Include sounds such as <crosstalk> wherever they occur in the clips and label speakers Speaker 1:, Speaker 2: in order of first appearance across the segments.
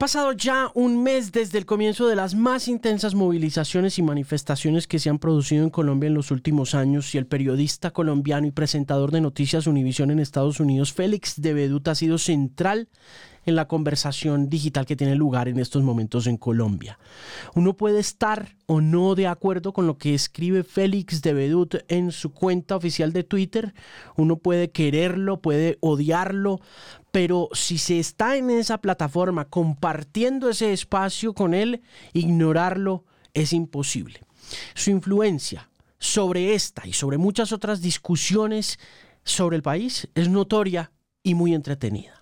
Speaker 1: pasado ya un mes desde el comienzo de las más intensas movilizaciones y manifestaciones que se han producido en Colombia en los últimos años y el periodista colombiano y presentador de noticias Univisión en Estados Unidos, Félix de Bedut, ha sido central en la conversación digital que tiene lugar en estos momentos en Colombia. Uno puede estar o no de acuerdo con lo que escribe Félix de Bedut en su cuenta oficial de Twitter, uno puede quererlo, puede odiarlo, pero si se está en esa plataforma compartiendo ese espacio con él, ignorarlo es imposible. Su influencia sobre esta y sobre muchas otras discusiones sobre el país es notoria y muy entretenida.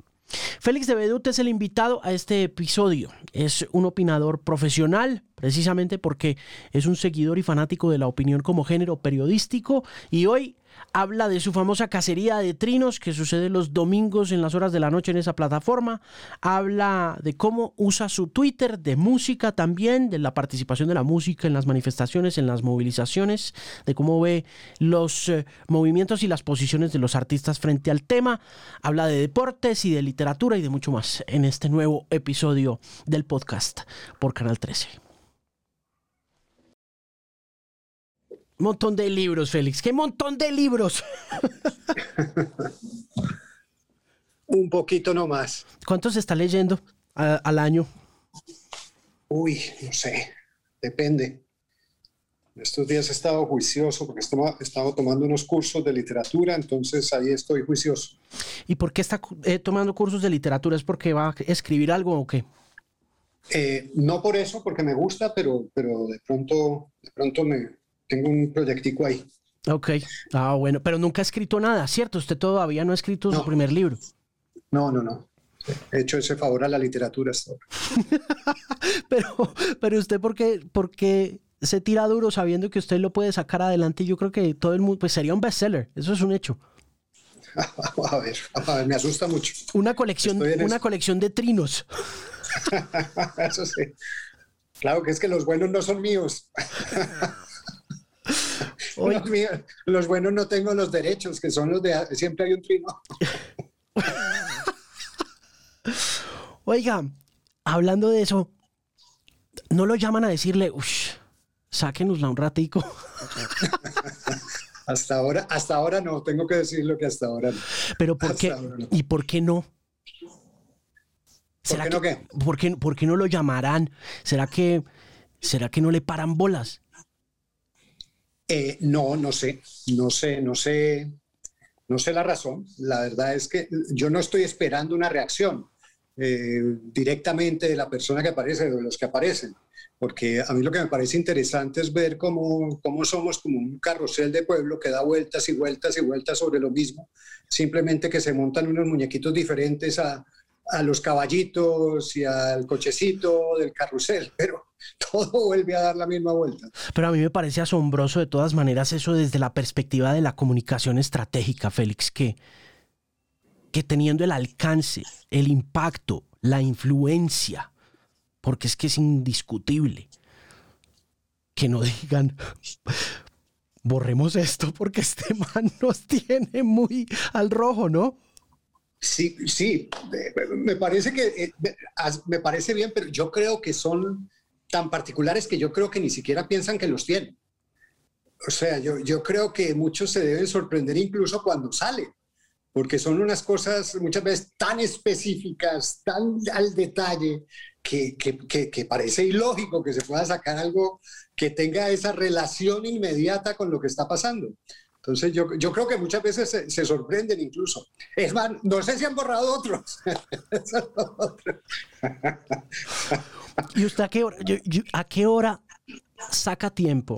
Speaker 1: Félix de Bedut es el invitado a este episodio. Es un opinador profesional, precisamente porque es un seguidor y fanático de la opinión como género periodístico y hoy habla de su famosa cacería de trinos que sucede los domingos en las horas de la noche en esa plataforma, habla de cómo usa su Twitter, de música también, de la participación de la música en las manifestaciones, en las movilizaciones, de cómo ve los eh, movimientos y las posiciones de los artistas frente al tema, habla de deportes y de literatura y de mucho más en este nuevo episodio del podcast por Canal 13. Montón de libros, Félix. ¡Qué montón de libros! <laughs>
Speaker 2: Un poquito nomás.
Speaker 1: ¿Cuántos está leyendo al año?
Speaker 2: Uy, no sé. Depende. Estos días he estado juicioso porque he estado tomando unos cursos de literatura, entonces ahí estoy juicioso.
Speaker 1: ¿Y por qué está eh, tomando cursos de literatura? ¿Es porque va a escribir algo o qué?
Speaker 2: Eh, no por eso, porque me gusta, pero, pero de pronto, de pronto me, tengo un proyectico ahí.
Speaker 1: Ok, ah, bueno, pero nunca ha escrito nada, ¿cierto? Usted todavía no ha escrito su primer libro.
Speaker 2: No, no, no. He hecho ese favor a la literatura hasta <laughs>
Speaker 1: pero, pero usted, ¿por qué, por qué se tira duro sabiendo que usted lo puede sacar adelante? Yo creo que todo el mundo, pues sería un bestseller, eso es un hecho. <laughs>
Speaker 2: a, ver, a ver, me asusta mucho.
Speaker 1: Una colección, una colección de trinos. <laughs>
Speaker 2: eso sí. Claro que es que los buenos no son míos. <laughs> Los, buenos no tengo los derechos, que son los de siempre hay un trino. <laughs>
Speaker 1: Oiga, hablando de eso, ¿no lo llaman a decirle, uff, sáquenosla un ratico? <laughs>
Speaker 2: hasta ahora, hasta ahora no, tengo que decirlo que hasta ahora no.
Speaker 1: Pero ¿por qué? ¿Y por qué no?
Speaker 2: ¿Por qué no qué?
Speaker 1: ¿por qué, ¿Por qué no lo llamarán? ¿Será que, ¿Será que no le paran bolas?
Speaker 2: Eh, no, no sé, no sé, no sé, no sé la razón. La verdad es que yo no estoy esperando una reacción eh, directamente de la persona que aparece, de los que aparecen, porque a mí lo que me parece interesante es ver cómo, cómo somos como un carrusel de pueblo que da vueltas y vueltas y vueltas sobre lo mismo, simplemente que se montan unos muñequitos diferentes a, a los caballitos y al cochecito del carrusel, <laughs> pero todo vuelve a dar la misma vuelta.
Speaker 1: Pero a mí me parece asombroso de todas maneras eso desde la perspectiva de la comunicación estratégica, Félix, que, que teniendo el alcance, el impacto, la influencia, porque es que es indiscutible, que no <laughs> digan, borremos esto porque este man nos tiene muy al rojo, ¿no?
Speaker 2: Sí, sí, me parece que eh, me parece bien, pero yo creo que son tan particulares que yo creo que ni siquiera piensan que los tienen. O sea, yo, yo creo que muchos se deben sorprender incluso cuando salen, porque son unas cosas muchas veces tan específicas, tan al detalle, que, que, que, parece ilógico que se pueda sacar algo que tenga esa relación inmediata con lo que está pasando. Entonces yo, yo creo que muchas veces se, sorprenden incluso. Es más, no sé si han borrado otros. <laughs>
Speaker 1: ¿Y usted a qué hora, a qué hora saca tiempo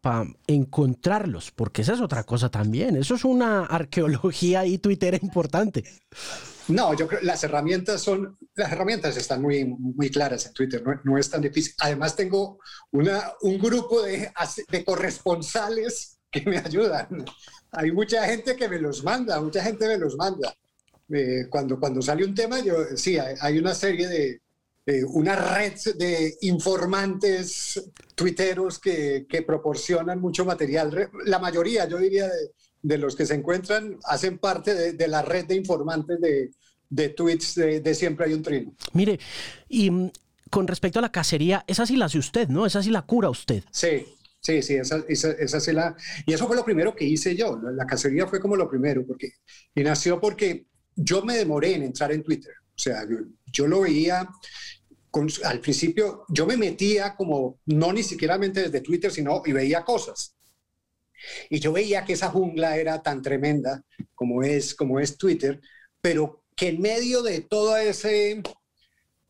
Speaker 1: para encontrarlos? Porque esa es otra cosa también. Eso es una arqueología y Twitter importante.
Speaker 2: No, yo creo las herramientas son, las herramientas están muy, muy claras en Twitter, no, no es tan difícil. Además tengo una, un grupo de, de corresponsales <laughs> que me ayudan. Hay mucha gente que me los manda, mucha gente me los manda. Eh, cuando, cuando sale un tema, yo sí, hay, una serie de, una red de informantes tuiteros que, que, proporcionan mucho material. La mayoría, yo diría, de, de, los que se encuentran hacen parte de, de la red de informantes de, de tweets de, siempre hay un trino.
Speaker 1: Mire, y mm, con respecto a la cacería, esa sí la hace usted, ¿no? Esa sí la cura usted.
Speaker 2: Sí, sí, sí, esa, esa, sí la... Y eso fue lo primero que hice yo. La, cacería fue como lo primero, porque... Y nació porque yo me demoré en entrar en Twitter. O sea, yo, lo veía... al principio yo me metía como, no ni siquiera desde Twitter, sino y veía cosas. Y yo veía que esa jungla era tan tremenda como es, como es Twitter, pero que en medio de todo ese,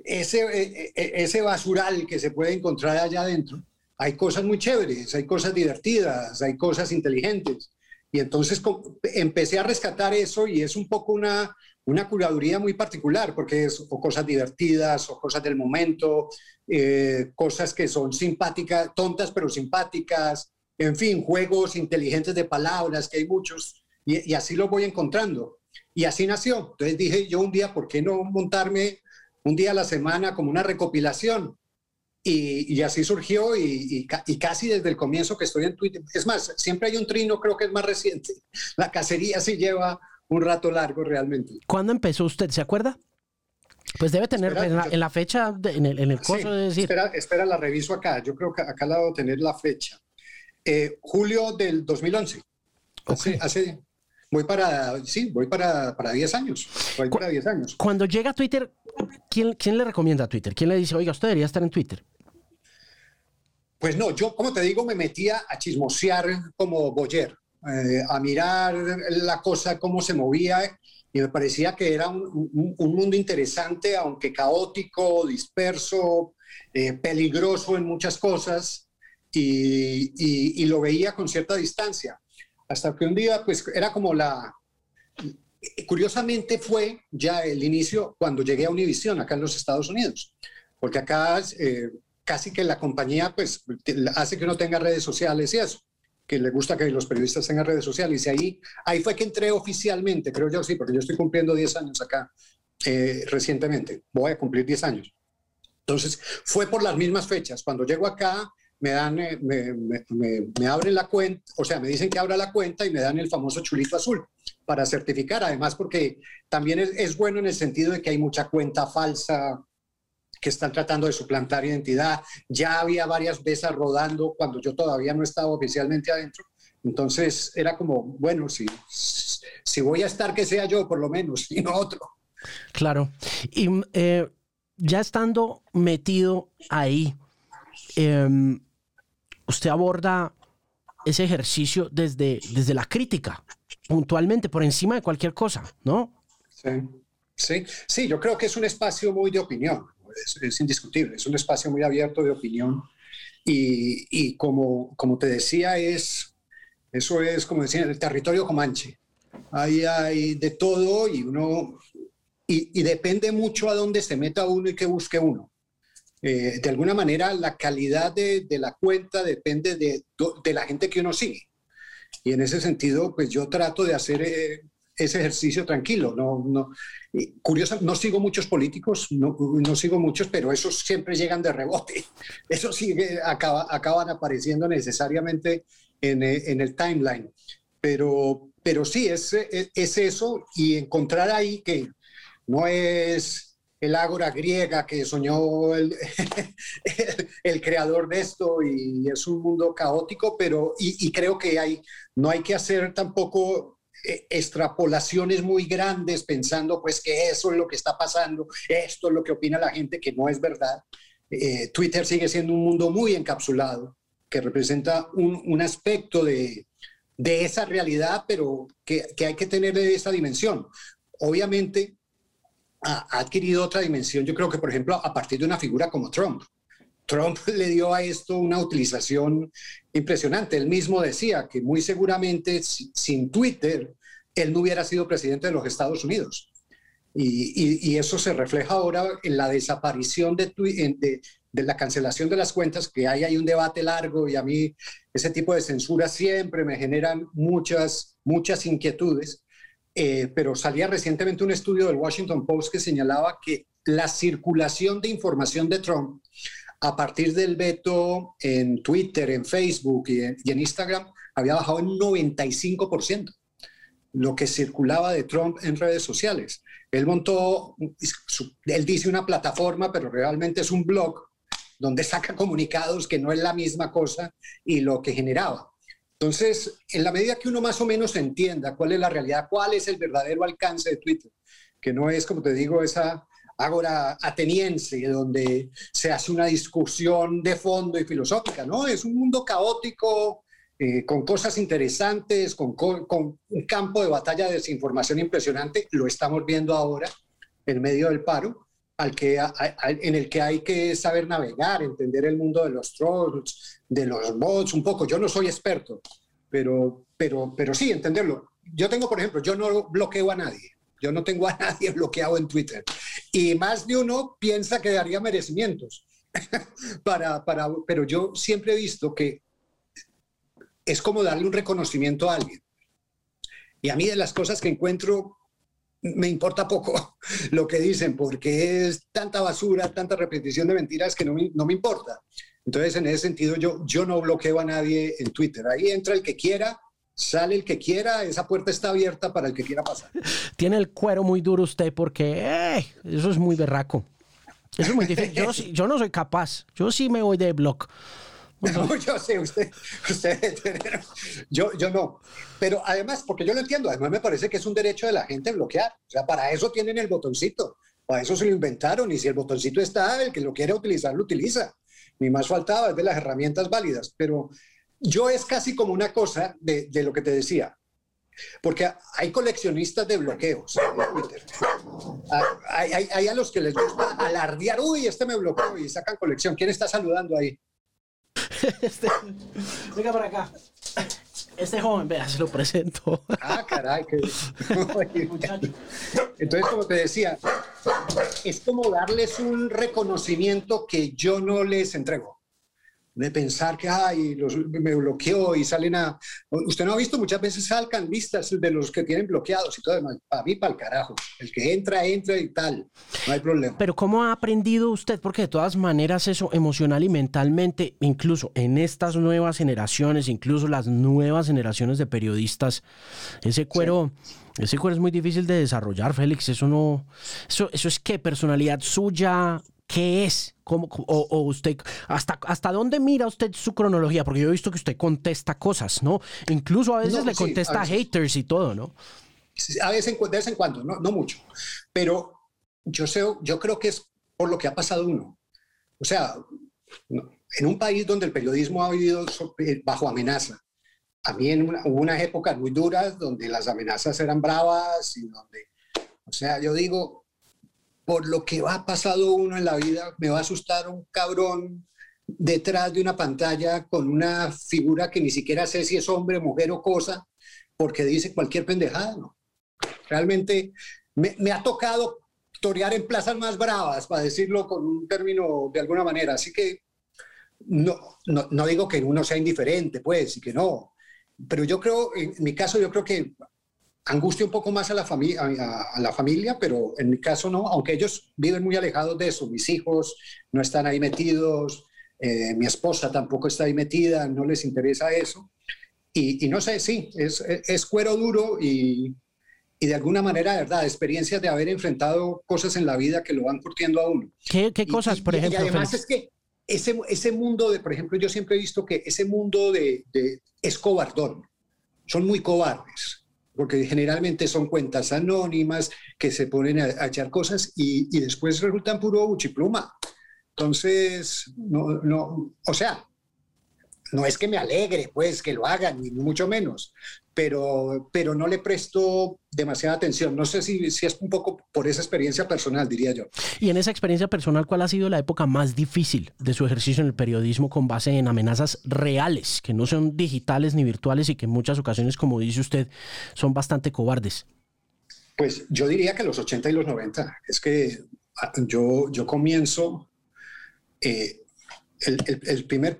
Speaker 2: ese, e, e, ese basural que se puede encontrar allá adentro, hay cosas muy chéveres, hay cosas divertidas, hay cosas inteligentes. Y entonces empecé a rescatar eso y es un poco una, una curaduría muy particular, porque es o cosas divertidas o cosas del momento, eh, cosas que son simpáticas, tontas pero simpáticas, en fin, juegos inteligentes de palabras, que hay muchos, y, así lo voy encontrando. Y así nació. Entonces dije yo un día, ¿por qué no montarme un día a la semana como una recopilación? Y, así surgió y, casi desde el comienzo que estoy en Twitter. Es más, siempre hay un trino, creo que es más reciente. <laughs> La cacería sí lleva un rato largo realmente.
Speaker 1: ¿Cuándo empezó usted? ¿Se acuerda? Pues debe tener en, la, fecha, en el, en de decir.
Speaker 2: Espera, espera, la reviso acá. Yo creo que acá la debo tener la fecha. Eh, julio del 2011. Hace, voy para, sí, voy para, para 10 años. Voy para 10 años.
Speaker 1: Cuando llega a Twitter, ¿quién, ¿quién le recomienda a Twitter? ¿Quién le dice, oiga, usted debería estar en Twitter?
Speaker 2: Pues no, yo, como te digo, me metía a chismosear como Boyer, eh, a mirar la cosa, cómo se movía, y me parecía que era un, un, mundo interesante, aunque caótico, disperso, eh, peligroso en muchas cosas y, lo veía con cierta distancia. Hasta que un día, pues era como la... Curiosamente fue ya el inicio cuando llegué a Univision, acá en los Estados Unidos, porque acá eh, casi que la compañía pues hace que uno tenga redes sociales y eso, que le gusta que los periodistas tengan redes sociales. Y ahí, ahí fue que entré oficialmente, creo yo sí, porque yo estoy cumpliendo 10 años acá eh, recientemente, voy a cumplir 10 años. Entonces, fue por las mismas fechas. Cuando llego acá, me dan, eh, me, me, abren la cuenta, o sea, me dicen que abra la cuenta y me dan el famoso chulito azul para certificar, además porque también es, bueno en el sentido de que hay mucha cuenta falsa que están tratando de suplantar identidad. Ya había varias veces rodando cuando yo todavía no estaba oficialmente adentro. Entonces era como, bueno, si, si voy a estar, que sea yo por lo menos, y no otro.
Speaker 1: Claro. Y eh, ya estando metido ahí, eh, usted aborda ese ejercicio desde, desde la crítica, puntualmente, por encima de cualquier cosa, ¿no?
Speaker 2: Sí, sí, sí yo creo que es un espacio muy de opinión, es, indiscutible, es un espacio muy abierto de opinión y, y, como, como te decía, es, eso es, como decía, el territorio comanche. Ahí hay de todo y uno, y, y depende mucho a dónde se meta uno y qué busque uno. Eh, de alguna manera la calidad de, la cuenta depende de, la gente que uno sigue. Y en ese sentido, pues yo trato de hacer eh, ese ejercicio tranquilo. No, no, curioso, no sigo muchos políticos, no, no, sigo muchos, pero esos siempre llegan de rebote. <laughs> Eso sí acaba, acaban apareciendo necesariamente en, eh, en, el timeline. Pero, pero sí, es, es eso y encontrar ahí que no es el ágora griega que soñó el, <laughs> el, creador de esto y es un mundo caótico, pero y, creo que hay, no hay que hacer tampoco eh, extrapolaciones muy grandes pensando pues que eso es lo que está pasando, esto es lo que opina la gente, que no es verdad. Eh, Twitter sigue siendo un mundo muy encapsulado, que representa un, un aspecto de, de, esa realidad, pero que, que hay que tener esa dimensión. Obviamente, ha, adquirido otra dimensión, yo creo que, por ejemplo, a partir de una figura como Trump. Trump <laughs> le dio a esto una utilización impresionante. Él mismo decía que muy seguramente sin Twitter él no hubiera sido presidente de los Estados Unidos. Y, eso se refleja ahora en la desaparición de, la cancelación de las cuentas, que hay, hay un debate largo y a mí ese tipo de censura siempre me generan muchas, muchas inquietudes. Eh, pero salía recientemente un estudio del Washington Post que señalaba que la circulación de información de Trump a partir del veto en Twitter, en Facebook y en, Instagram había bajado en 95%. lo que circulaba de Trump en redes sociales. Él montó, él dice una plataforma, pero realmente es un blog donde saca comunicados que no es la misma cosa y lo que generaba. Entonces, en la medida que uno más o menos entienda cuál es la realidad, cuál es el verdadero alcance de Twitter, que no es, como te digo, esa ágora ateniense donde se hace una discusión de fondo y filosófica, ¿no? Es un mundo caótico, eh, con cosas interesantes, con, un campo de batalla de desinformación impresionante, lo estamos viendo ahora en medio del paro, al que, en el que hay que saber navegar, entender el mundo de los trolls, de los bots, un poco. Yo no soy experto, pero, pero, pero sí, entenderlo. Yo tengo, por ejemplo, yo no bloqueo a nadie. Yo no tengo a nadie <laughs> bloqueado en Twitter. Y más de uno piensa que daría merecimientos. <laughs> para, para, pero yo siempre he visto que es como darle un reconocimiento a alguien. Y a mí de las cosas que encuentro me importa poco <laughs> lo que dicen, porque es tanta basura, tanta repetición de mentiras que no me, no me importa. Entonces, en ese sentido, yo, yo no bloqueo a nadie en Twitter. Ahí entra el que quiera, sale el que quiera, esa puerta está abierta para el que quiera pasar.
Speaker 1: Tiene el cuero muy duro usted porque eh, eso es muy berraco. Eso es muy difícil. Yo, yo no soy capaz. Yo sí me voy de blog. <laughs>
Speaker 2: No, yo sé, usted, usted yo, yo no. Pero además, porque yo lo entiendo, además me parece que es un derecho de la gente bloquear. O sea, para eso tienen el botoncito, para eso se lo inventaron y si el botoncito está, el que lo quiere utilizar, lo utiliza. Ni más faltaba, es de las herramientas válidas. Pero yo es casi como una cosa de, de lo que te decía. Porque hay coleccionistas de bloqueos en Twitter. Ah, hay, hay, hay, a los que les gusta alardear, uy, este me bloqueó y sacan colección. ¿Quién está saludando ahí?
Speaker 1: Este, venga para acá. Este joven, vea, se lo presento.
Speaker 2: Ah, caray. Que... <laughs> Entonces, como te decía, es como darles un reconocimiento que yo no les entrego de pensar que ay, los, me bloqueó y salen a... Usted no ha visto muchas veces salgan listas de los que tienen bloqueados y todo demás. Para mí, para el carajo. El que entra, entra y tal. No hay problema.
Speaker 1: Pero ¿cómo ha aprendido usted? Porque de todas maneras eso emocional y mentalmente, incluso en estas nuevas generaciones, incluso las nuevas generaciones de periodistas, ese cuero... Ese cuero es muy difícil de desarrollar, Félix. Eso no. Eso, eso es qué personalidad suya, ¿Qué es? ¿Cómo, o, usted, hasta, ¿Hasta dónde mira usted su cronología? Porque yo he visto que usted contesta cosas, ¿no? Incluso a veces le contesta a, haters y todo, ¿no?
Speaker 2: A veces, de vez en cuando, no, no mucho. Pero yo, sé, yo creo que es por lo que ha pasado uno. O sea, en un país donde el periodismo ha vivido eh, bajo amenaza, a mí en una, hubo unas épocas muy duras donde las amenazas eran bravas y donde, o sea, yo digo, por lo que va pasado uno en la vida, me va a asustar un cabrón detrás de una pantalla con una figura que ni siquiera sé si es hombre, mujer o cosa, porque dice cualquier pendejada. ¿no? Realmente me, ha tocado torear en plazas más bravas, para decirlo con un término de alguna manera. Así que no, no, no digo que uno sea indiferente, pues, y que no. Pero yo creo, en mi caso, yo creo que angustia un poco más a la, familia, a, la familia, pero en mi caso no, aunque ellos viven muy alejados de eso. Mis hijos no están ahí metidos, eh, mi esposa tampoco está ahí metida, no les interesa eso. Y, no sé, sí, es, es cuero duro y, y, de alguna manera, de verdad, experiencias de haber enfrentado cosas en la vida que lo van curtiendo a uno.
Speaker 1: ¿Qué, qué cosas, por ejemplo?
Speaker 2: Y además es que ese, ese mundo de, por ejemplo, yo siempre he visto que ese mundo de, de es cobardón. Son muy cobardes porque generalmente son cuentas anónimas que se ponen a, echar cosas y, y, después resultan puro buchipluma. Entonces, no, no, o sea, no es que me alegre, pues, que lo hagan, ni mucho menos, pero, pero no le presto demasiada atención. No sé si, si, es un poco por esa experiencia personal, diría yo.
Speaker 1: Y en esa experiencia personal, ¿cuál ha sido la época más difícil de su ejercicio en el periodismo con base en amenazas reales, que no son digitales ni virtuales y que en muchas ocasiones, como dice usted, son bastante cobardes?
Speaker 2: Pues yo diría que los 80 y los 90. Es que ah, yo, yo comienzo, eh, el, el, el primer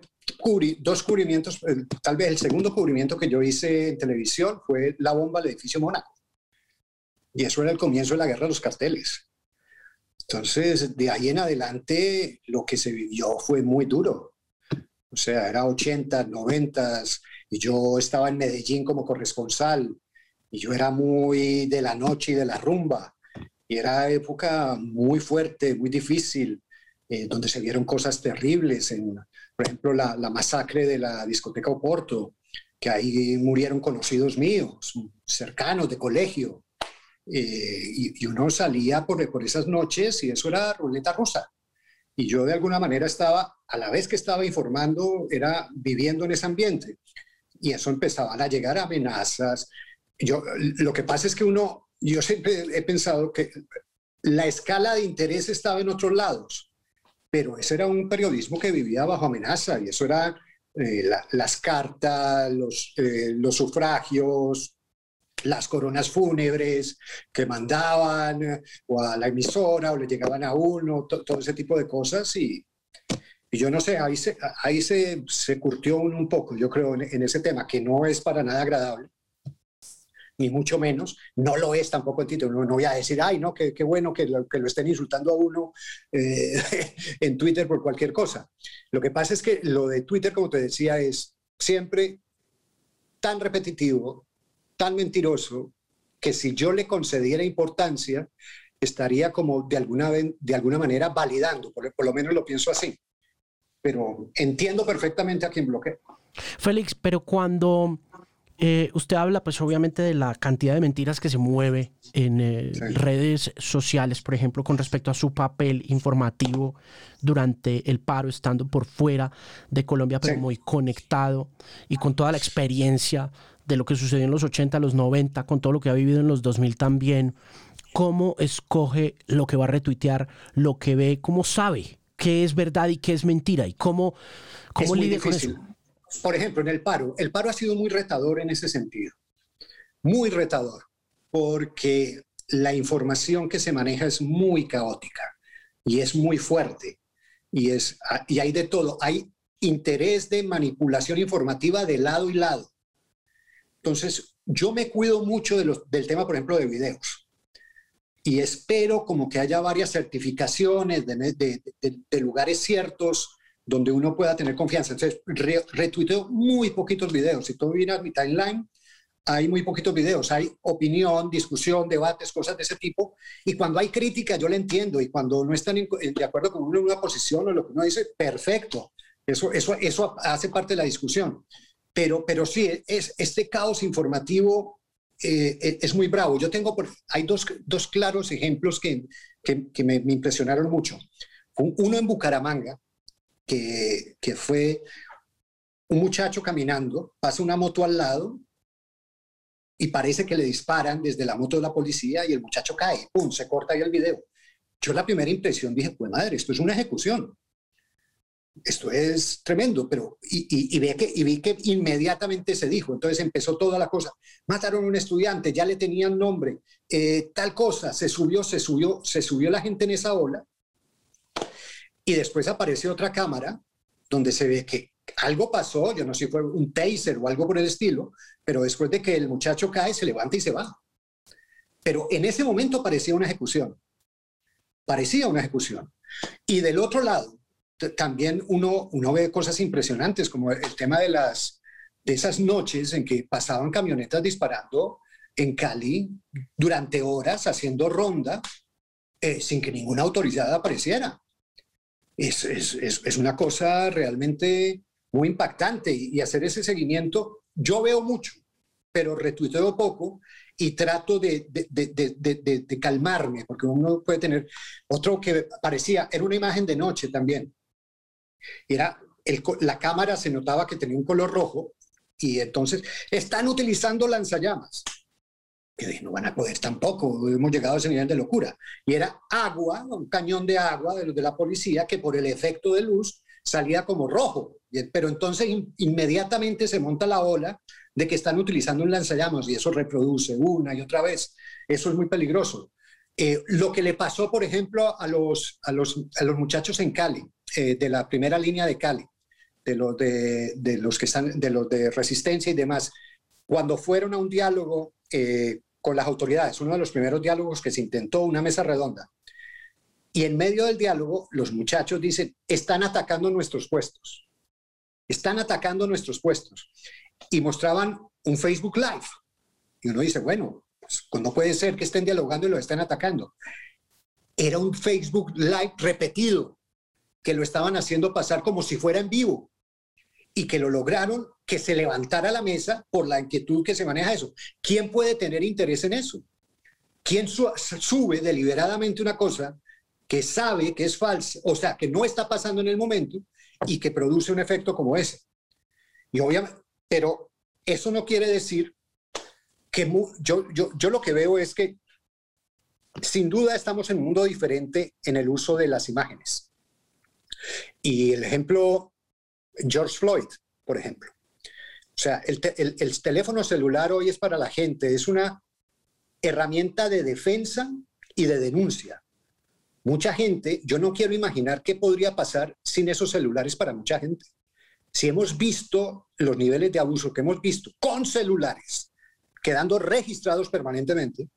Speaker 2: dos cubrimientos, tal vez el segundo cubrimiento que yo hice en televisión fue la bomba al edificio Mónaco. Y eso era el comienzo de la guerra de los carteles. Entonces, de ahí en adelante, lo que se vivió fue muy duro. O sea, era 80, 90, y yo estaba en Medellín como corresponsal. y yo era muy de la noche y de la rumba. Y era época muy fuerte, muy difícil, eh, donde se vieron cosas terribles. En, por ejemplo, la, la, masacre de la discoteca Oporto, que ahí murieron conocidos míos, cercanos de colegio. Eh, y, y, uno salía por, por esas noches y eso era ruleta rusa. Y yo de alguna manera estaba, a la vez que estaba informando, era viviendo en ese ambiente. Y eso empezaban a llegar amenazas. Yo, lo que pasa es que uno, yo siempre he pensado que la escala de interés estaba en otros lados, pero ese era un periodismo que vivía bajo amenaza y eso era eh, la, las cartas, los, eh, los sufragios, las coronas fúnebres que mandaban o a la emisora o le llegaban a uno, todo ese tipo de cosas y, y, yo no sé, ahí se, ahí se, se curtió uno un poco, yo creo, en, ese tema, que no es para nada agradable, ni mucho menos, no lo es tampoco el título, no, no voy a decir, ay, no, qué, bueno que lo, que lo, estén insultando a uno eh, <laughs> en Twitter por cualquier cosa. Lo que pasa es que lo de Twitter, como te decía, es siempre tan repetitivo, tan mentiroso, que si yo le concediera importancia, estaría como de alguna, de alguna manera validando, por, por lo menos lo pienso así. Pero entiendo perfectamente a quien bloquea.
Speaker 1: Félix, pero cuando eh, usted habla, pues obviamente, de la cantidad de mentiras que se mueve en eh, sí. redes sociales, por ejemplo, con respecto a su papel informativo durante el paro, estando por fuera de Colombia, pero sí. muy conectado y con toda la experiencia de lo que sucedió en los 80, los 90, con todo lo que ha vivido en los 2000 también. ¿Cómo escoge lo que va a retuitear, lo que ve, cómo sabe qué es verdad y qué es mentira y cómo, cómo lidia con eso?
Speaker 2: Por ejemplo, en el paro, el paro ha sido muy retador en ese sentido, muy retador, porque la información que se maneja es muy caótica y es muy fuerte y, es, y hay de todo, hay interés de manipulación informativa de lado y lado. Entonces, yo me cuido mucho del tema, por ejemplo, de videos. Y espero como que haya varias certificaciones de lugares ciertos donde uno pueda tener confianza. Entonces, re, retuiteo muy poquitos videos. Si tú miras mi timeline, hay muy poquitos videos. Hay opinión, discusión, debates, cosas de ese tipo. Y cuando hay crítica, yo la entiendo. Y cuando no están en, de acuerdo con uno en una posición o lo que uno dice, perfecto. Eso, eso, eso hace parte de la discusión. Pero, pero sí, es, este caos informativo eh, es muy bravo. Yo tengo, hay dos, dos claros ejemplos que, que, que me, me impresionaron mucho. Uno en Bucaramanga, que, fue un muchacho caminando, pasa una moto al lado y parece que le disparan desde la moto de la policía y el muchacho cae, ¡pum!, se corta ahí el video. Yo la primera impresión dije, pues madre, esto es una ejecución. Esto es tremendo, pero y, y, ve que, y vi que inmediatamente se dijo, entonces empezó toda la cosa, mataron a un estudiante, ya le tenían nombre, eh, tal cosa, se subió, se subió, se subió la gente en esa ola y después aparece otra cámara donde se ve que algo pasó, yo no sé si fue un taser o algo por el estilo, pero después de que el muchacho cae, se levanta y se va. Pero en ese momento parecía una ejecución. Parecía una ejecución. Y del otro lado, también uno, uno ve cosas impresionantes, como el tema de, las, de esas noches en que pasaban camionetas disparando en Cali durante horas, haciendo ronda, eh, sin que ninguna autoridad apareciera es, es, es, es una cosa realmente muy impactante y hacer ese seguimiento, yo veo mucho, pero retuiteo poco y trato de, de, de, de, calmarme, porque uno puede tener otro que parecía, era una imagen de noche también. Era el, la cámara se notaba que tenía un color rojo y entonces están utilizando lanzallamas que no van a poder tampoco, hemos llegado a ese nivel de locura. Y era agua, un cañón de agua de los de la policía que por el efecto de luz salía como rojo. Pero entonces in, inmediatamente se monta la ola de que están utilizando un lanzallamas y eso reproduce una y otra vez. Eso es muy peligroso. Eh, lo que le pasó, por ejemplo, a los, a los, a los muchachos en Cali, eh, de la primera línea de Cali, de los de, de, los que están, de los de resistencia y demás, cuando fueron a un diálogo eh, con las autoridades, uno de los primeros diálogos que se intentó, una mesa redonda. Y en medio del diálogo, los muchachos dicen, están atacando nuestros puestos, están atacando nuestros puestos. Y mostraban un Facebook Live Y uno dice, bueno, pues, no puede ser que estén dialogando y lo estén atacando. Era un Facebook Live repetido, que lo estaban haciendo pasar como si fuera en vivo y que lo lograron que se levantara la mesa por la inquietud que se maneja eso. ¿Quién puede tener interés en eso? ¿Quién sube deliberadamente una cosa que sabe que es falsa, o sea, que no está pasando en el momento y que produce un efecto como ese? Y obviamente, pero eso no quiere decir que yo, yo, yo lo que veo es que sin duda estamos en un mundo diferente en el uso de las imágenes. Y el ejemplo George Floyd, por ejemplo. O sea, el, teléfono celular hoy es para la gente, es una herramienta de defensa y de denuncia. Mucha gente, yo no quiero imaginar qué podría pasar sin esos celulares para mucha gente. Si hemos visto los niveles de abuso que hemos visto con celulares, quedando registrados permanentemente,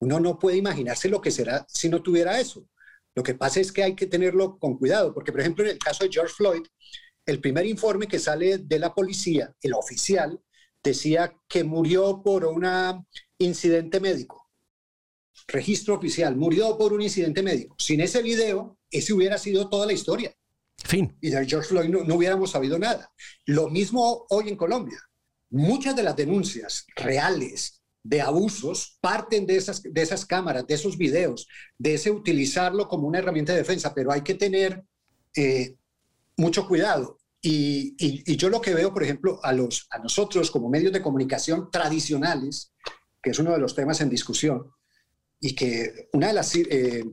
Speaker 2: uno no puede imaginarse lo que será si no tuviera eso. Lo que pasa es que hay que tenerlo con cuidado, porque por ejemplo en el caso de George Floyd, el primer informe que sale de la policía, el oficial, decía que murió por un incidente médico. Registro oficial, murió por un incidente médico. Sin ese video, ese hubiera sido toda la historia.
Speaker 1: Fin.
Speaker 2: Y de George Floyd no, hubiéramos sabido nada. Lo mismo hoy en Colombia. Muchas de las denuncias reales de abusos parten de esas, de esas cámaras, de esos videos, de ese utilizarlo como una herramienta de defensa, pero hay que tener eh, mucho cuidado. Y, yo lo que veo, por ejemplo, a, los, a nosotros como medios de comunicación tradicionales, que es uno de los temas en discusión, y que una de las... Eh,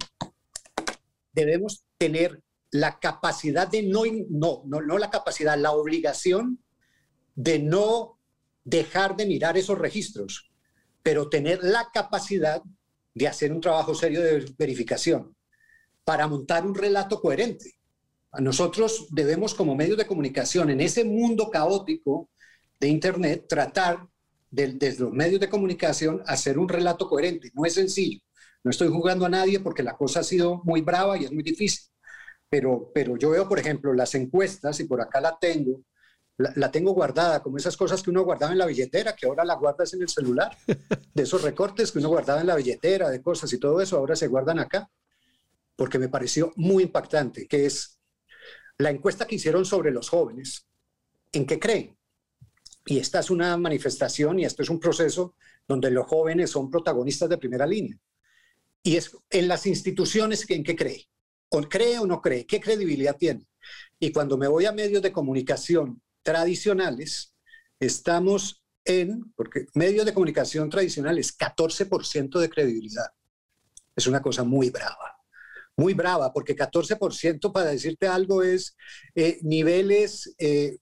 Speaker 2: debemos tener la capacidad de no, no, no, no la capacidad, la obligación de no dejar de mirar esos registros, pero tener la capacidad de hacer un trabajo serio de verificación para montar un relato coherente. Nosotros debemos como medios de comunicación en ese mundo caótico de Internet tratar desde los medios de comunicación hacer un relato coherente. No es sencillo. No estoy jugando a nadie porque la cosa ha sido muy brava y es muy difícil. Pero, pero yo veo, por ejemplo, las encuestas y por acá la tengo, la, tengo guardada, como esas cosas que uno guardaba en la billetera, que ahora la guardas en el celular, de esos recortes que uno guardaba en la billetera, de cosas y todo eso, ahora se guardan acá, porque me pareció muy impactante, que es la encuesta que hicieron sobre los jóvenes, ¿en qué creen? Y esta es una manifestación y esto es un proceso donde los jóvenes son protagonistas de primera línea. Y es en las instituciones en qué cree. O cree o no cree, qué credibilidad tiene. Y cuando me voy a medios de comunicación tradicionales, estamos en, porque medios de comunicación tradicionales, 14% de credibilidad. Es una cosa muy brava muy brava, porque 14% para decirte algo es eh, niveles, eh,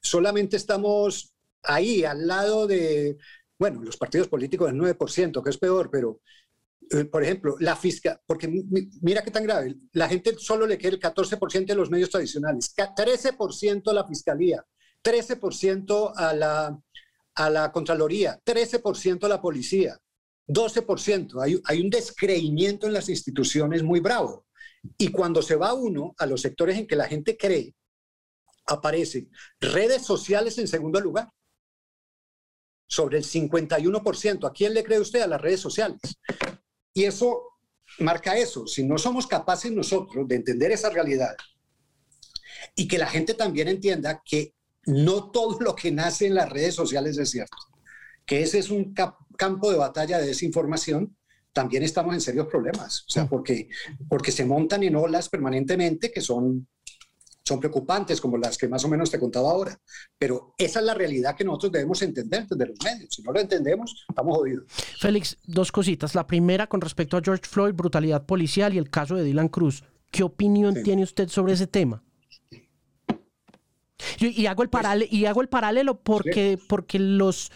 Speaker 2: solamente estamos ahí, al lado de, bueno, los partidos políticos del 9%, que es peor, pero, eh, por ejemplo, la fiscal, porque mira qué tan grave, la gente solo le quiere el 14% de los medios tradicionales, 13% a la fiscalía, 13% a la, a la Contraloría, 13% a la policía. 12%. Hay, un descreimiento en las instituciones muy bravo. Y cuando se va uno a los sectores en que la gente cree, aparecen redes sociales en segundo lugar, sobre el 51%. ¿A quién le cree usted? A las redes sociales. Y eso marca eso. Si no somos capaces nosotros de entender esa realidad y que la gente también entienda que no todo lo que nace en las redes sociales es cierto, que ese es un campo de batalla de desinformación, también estamos en serios problemas. O sea, porque, porque se montan en olas permanentemente que son, son preocupantes, como las que más o menos te contaba ahora. Pero esa es la realidad que nosotros debemos entender desde los medios. Si no lo entendemos, estamos jodidos.
Speaker 1: Félix, dos cositas. La primera, con respecto a George Floyd, brutalidad policial y el caso de Dylan Cruz. ¿Qué opinión tiene usted sobre ese tema? Y, hago el pues paralelo, y hago el paralelo porque, porque los,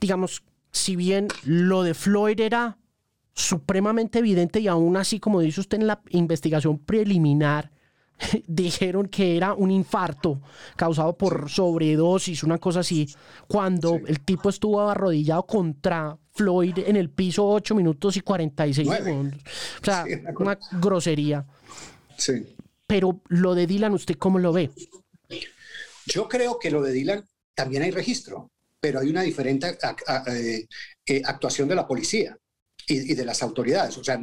Speaker 1: digamos, si bien lo de Floyd era supremamente evidente y aún así, como dice usted en la investigación preliminar, <laughs> dijeron que era un infarto causado por sobredosis, una cosa así, cuando el tipo estuvo arrodillado contra Floyd en el piso 8 minutos y 46 segundos. O sea, una grosería.
Speaker 2: Sí.
Speaker 1: Pero lo de Dylan, ¿usted cómo lo ve?
Speaker 2: Yo creo que lo de Dylan también hay registro. pero hay una diferente eh, eh, actuación de la policía y, de las autoridades. O sea,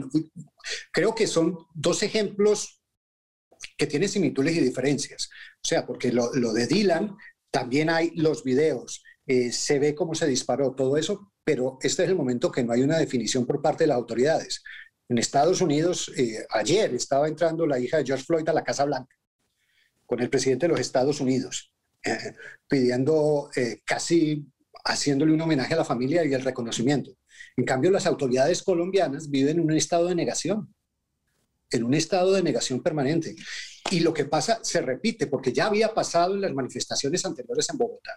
Speaker 2: creo que son dos ejemplos que tienen similitudes y diferencias. O sea, porque lo, de Dylan, también hay los videos, eh, se ve cómo se disparó todo eso, pero este es el momento que no hay una definición por parte de las autoridades. En Estados Unidos, ayer estaba entrando la hija de George Floyd a la Casa Blanca con el presidente de los Estados Unidos, <laughs> pidiendo eh, casi haciéndole un homenaje a la familia y el reconocimiento. En cambio, las autoridades colombianas viven en un estado de negación, en un estado de negación permanente. Y lo que pasa se repite, porque ya había pasado en las manifestaciones anteriores en Bogotá,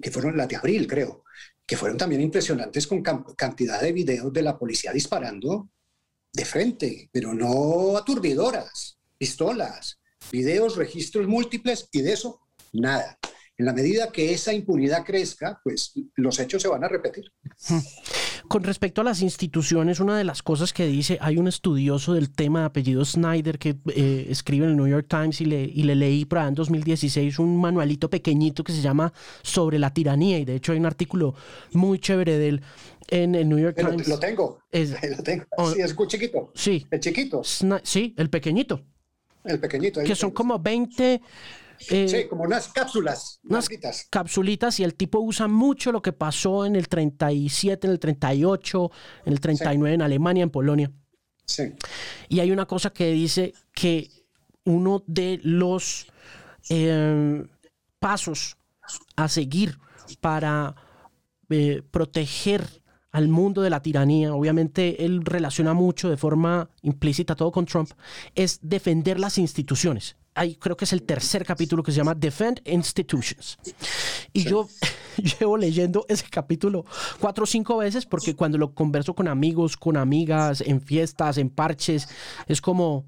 Speaker 2: que fueron las de abril, creo, que fueron también impresionantes con cantidad de videos de la policía disparando de frente, pero no aturdidoras, pistolas, videos, registros múltiples y de eso nada. En la medida que esa impunidad crezca, pues los hechos se van a repetir. <laughs>
Speaker 1: Con respecto a las instituciones, una de las cosas que dice, hay un estudioso del tema de apellido Snyder que eh, escribe en el New York Times y le, y le leí para en 2016 un manualito pequeñito que se llama Sobre la tiranía y de hecho hay un artículo muy chévere de él en el New York Times.
Speaker 2: Lo tengo. Es, <laughs> lo tengo. Sí, es chiquito.
Speaker 1: Sí.
Speaker 2: El chiquito.
Speaker 1: sí, el pequeñito.
Speaker 2: El pequeñito.
Speaker 1: Que son como 20...
Speaker 2: Eh, sí, como unas cápsulas.
Speaker 1: Unas capsulitas y el tipo usa mucho lo que pasó en el 37, en el 38, en el 39 en Alemania, en Polonia.
Speaker 2: Sí.
Speaker 1: Y hay una cosa que dice que uno de los eh, pasos a seguir para eh, proteger al mundo de la tiranía, obviamente él relaciona mucho de forma implícita todo con Trump, es defender las instituciones. Ahí creo que es el tercer capítulo que se llama Defend Institutions. Y yo <laughs> llevo leyendo ese capítulo cuatro o cinco veces porque cuando lo converso con amigos, con amigas, en fiestas, en parches, es como,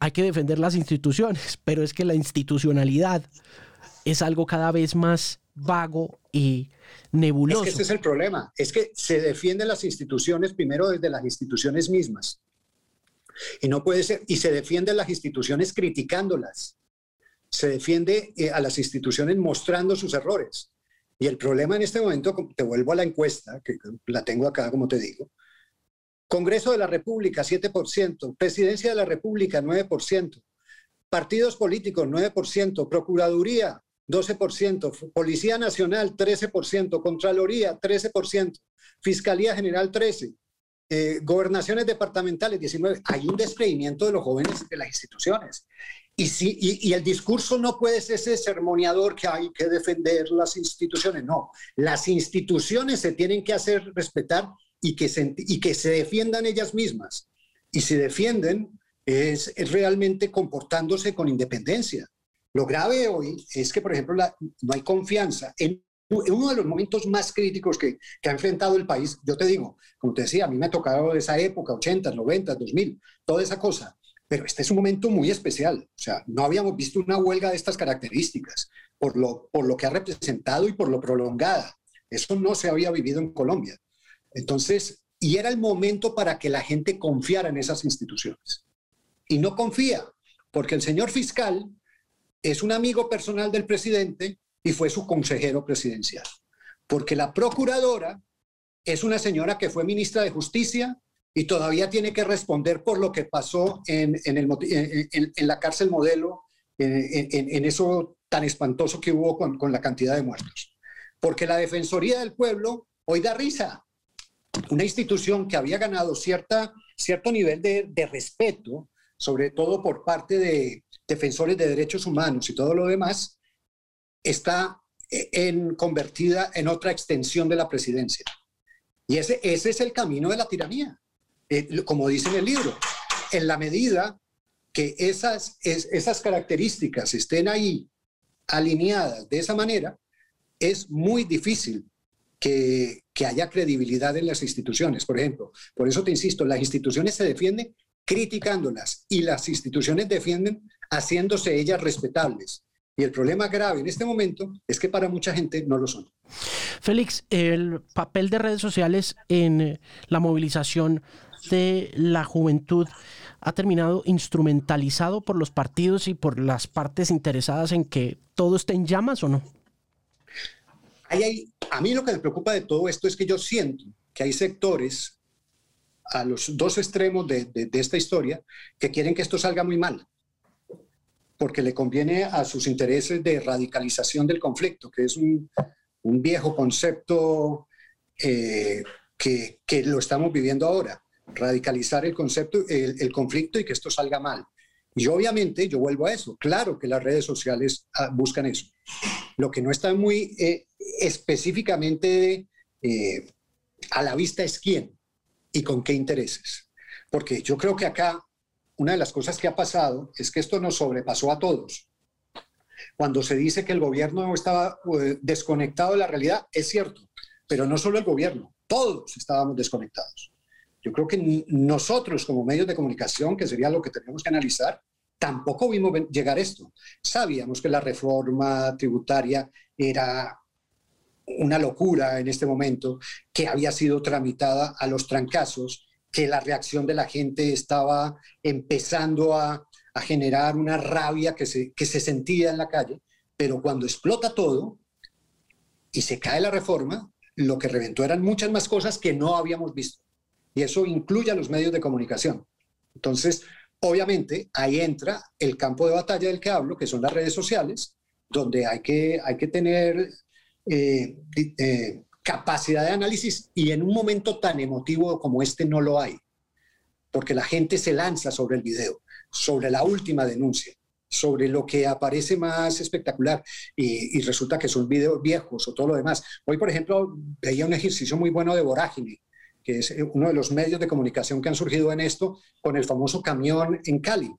Speaker 1: hay que defender las instituciones, <laughs> pero es que la institucionalidad es algo cada vez más vago y nebuloso.
Speaker 2: Es que este es el problema, es que se defienden las instituciones primero desde las instituciones mismas. Y no puede ser, y se defienden las instituciones criticándolas. Se defiende eh, a las instituciones mostrando sus errores. Y el problema en este momento, te vuelvo a la encuesta, que la tengo acá, como te digo. Congreso de la República, 7%. Presidencia de la República, 9%. Partidos políticos, 9%. Procuraduría, 12%, Policía Nacional 13%, Contraloría 13%, Fiscalía General 13%, eh, gobernaciones departamentales 19%. Hay un descreimiento de los jóvenes de las instituciones. Y, y, el discurso no puede ser ese sermoneador que hay que defender las instituciones. No, las instituciones se tienen que hacer respetar y que se, y que se defiendan ellas mismas. Y si defienden es realmente comportándose con independencia. Lo grave hoy es que, por ejemplo, no hay confianza en, uno de los momentos más críticos que, ha enfrentado el país. Yo te digo, como te decía, a mí me ha tocado esa época, 80, 90, 2000, toda esa cosa. Pero este es un momento muy especial. O sea, no habíamos visto una huelga de estas características por lo, por lo que ha representado y por lo prolongada. Eso no se había vivido en Colombia. Entonces, y era el momento para que la gente confiara en esas instituciones. Y no confía, porque el señor fiscal es un amigo personal del presidente y fue su consejero presidencial. Porque la procuradora es una señora que fue ministra de Justicia y todavía tiene que responder por lo que pasó en, la cárcel modelo, en, eso tan espantoso que hubo con, la cantidad de muertos. Porque la Defensoría del Pueblo hoy da risa. Una institución que había ganado cierta, cierto nivel de respeto, sobre todo por parte de, defensores de derechos humanos y todo lo demás, está en, convertida en otra extensión de la presidencia. Y ese, ese es el camino de la tiranía, eh, como dice en el libro. En la medida que esas, esas características estén ahí alineadas de esa manera, es muy difícil que, que, haya credibilidad en las instituciones. Por ejemplo, por eso te insisto, las instituciones se defienden criticándolas y las instituciones defienden haciéndose ellas respetables. Y el problema grave en este momento es que para mucha gente no lo son.
Speaker 1: Félix, el papel de redes sociales en eh, la movilización de la juventud ha terminado instrumentalizado por los partidos y por las partes interesadas en que todo esté en llamas o no?
Speaker 2: a mí lo que me preocupa de todo esto es que yo siento que hay sectores a los dos extremos de, esta historia que quieren que esto salga muy mal, porque le conviene a sus intereses de radicalización del conflicto, que es un, viejo concepto eh, que, lo estamos viviendo ahora, radicalizar el concepto, el, conflicto y que esto salga mal. Y obviamente yo vuelvo a eso, claro que las redes sociales ah, buscan eso. Lo que no está muy eh, específicamente eh, a la vista es quién y con qué intereses. Porque yo creo que acá una de las cosas que ha pasado es que esto nos sobrepasó a todos. Cuando se dice que el gobierno estaba eh, desconectado de la realidad, es cierto, pero no solo el gobierno, todos estábamos desconectados. Yo creo que nosotros como medios de comunicación, que sería lo que tenemos que analizar, tampoco vimos llegar esto. Sabíamos que la reforma tributaria era una locura en este momento, que había sido tramitada a los trancazos, que la reacción de la gente estaba empezando a, generar una rabia que se, que se sentía en la calle, pero cuando explota todo y se cae la reforma, lo que reventó eran muchas más cosas que no habíamos visto. Y eso incluye a los medios de comunicación. Entonces, obviamente, ahí entra el campo de batalla del que hablo, que son las redes sociales, donde hay que, hay que tener eh, eh, capacidad de análisis y en un momento tan emotivo como este no lo hay, porque la gente se lanza sobre el video, sobre la última denuncia, sobre lo que aparece más espectacular y, resulta que son videos viejos o todo lo demás. Hoy, por ejemplo, veía un ejercicio muy bueno de Vorágine, que es uno de los medios de comunicación que han surgido en esto, con el famoso camión en Cali,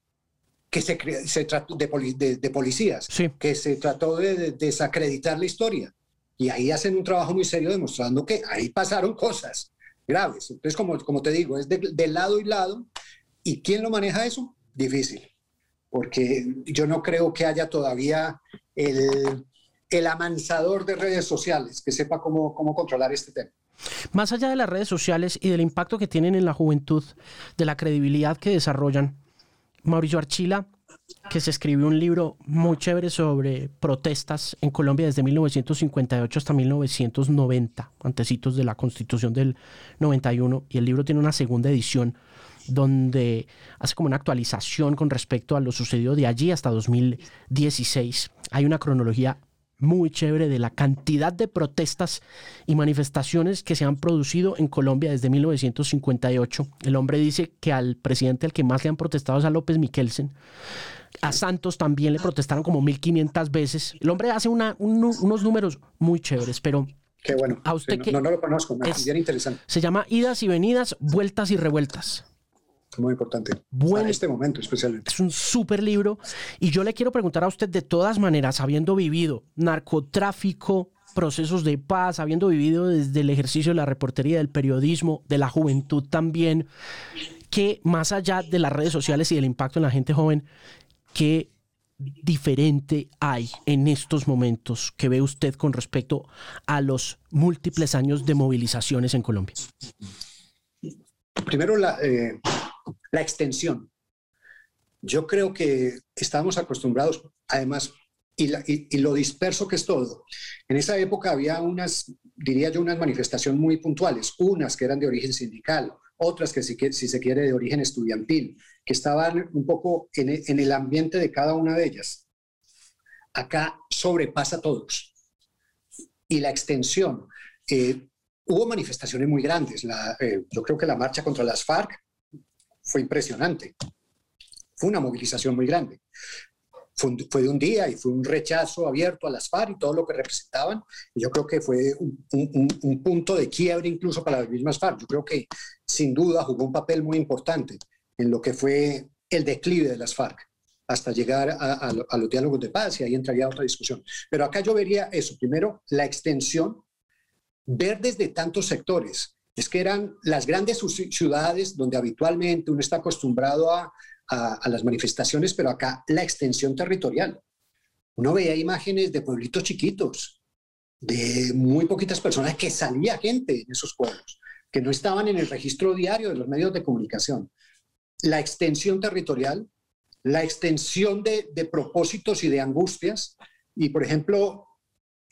Speaker 2: que se, se trató de, de, policías, que se trató de desacreditar la historia y ahí hacen un trabajo muy serio demostrando que ahí pasaron cosas graves. Entonces, como, como te digo, es de, lado y lado. ¿Y quién lo maneja eso? Difícil, porque yo no creo que haya todavía el, el amansador de redes sociales que sepa cómo, cómo controlar este tema.
Speaker 1: Más allá de las redes sociales y del impacto que tienen en la juventud, de la credibilidad que desarrollan, Mauricio Archila que se escribió un libro muy chévere sobre protestas en Colombia desde 1958 hasta 1990, antecitos de la constitución del 91, y el libro tiene una segunda edición donde hace como una actualización con respecto a lo sucedido de allí hasta 2016. Hay una cronología muy chévere de la cantidad de protestas y manifestaciones que se han producido en Colombia desde 1958. El hombre dice que al presidente al que más le han protestado es a López Miquelsen. A Santos también le protestaron como 1500 veces. El hombre hace una, unos números muy chéveres, pero
Speaker 2: Qué bueno. A usted no, no, lo conozco, me es bien interesante.
Speaker 1: Se llama Idas y Venidas, Vueltas y Revueltas.
Speaker 2: Muy importante.
Speaker 1: Bueno,
Speaker 2: en este momento especialmente.
Speaker 1: Es un súper libro. Y yo le quiero preguntar a usted, de todas maneras, habiendo vivido narcotráfico, procesos de paz, habiendo vivido desde el ejercicio de la reportería, del periodismo, de la juventud también, que más allá de las redes sociales y del impacto en la gente joven, ¿qué diferente hay en estos momentos que ve usted con respecto a los múltiples años de movilizaciones en Colombia?
Speaker 2: Primero, la, eh, la extensión. Yo creo que estamos acostumbrados, además, y, lo disperso que es todo. En esa época había unas, diría yo, unas manifestaciones muy puntuales, unas que eran de origen sindical, otras que si, se quiere de origen estudiantil, que estaban un poco en, el ambiente de cada una de ellas. Acá sobrepasa a todos. Y la extensión. Eh, hubo manifestaciones muy grandes. Eh, yo creo que la marcha contra las FARC fue impresionante. Fue una movilización muy grande. Fue, de un día y fue un rechazo abierto a las FARC y todo lo que representaban. Y yo creo que fue un, punto de quiebre incluso para las mismas FARC. Yo creo que sin duda jugó un papel muy importante en lo que fue el declive de las FARC hasta llegar a, a, los diálogos de paz y ahí entraría otra discusión. Pero acá yo vería eso. Primero, la extensión, ver desde tantos sectores es que eran las grandes ciudades donde habitualmente uno está acostumbrado a, las manifestaciones, pero acá la extensión territorial. Uno veía imágenes de pueblitos chiquitos, de muy poquitas personas, que salía gente en esos pueblos, que no estaban en el registro diario de los medios de comunicación. La extensión territorial, la extensión de, de propósitos y de angustias, y por ejemplo,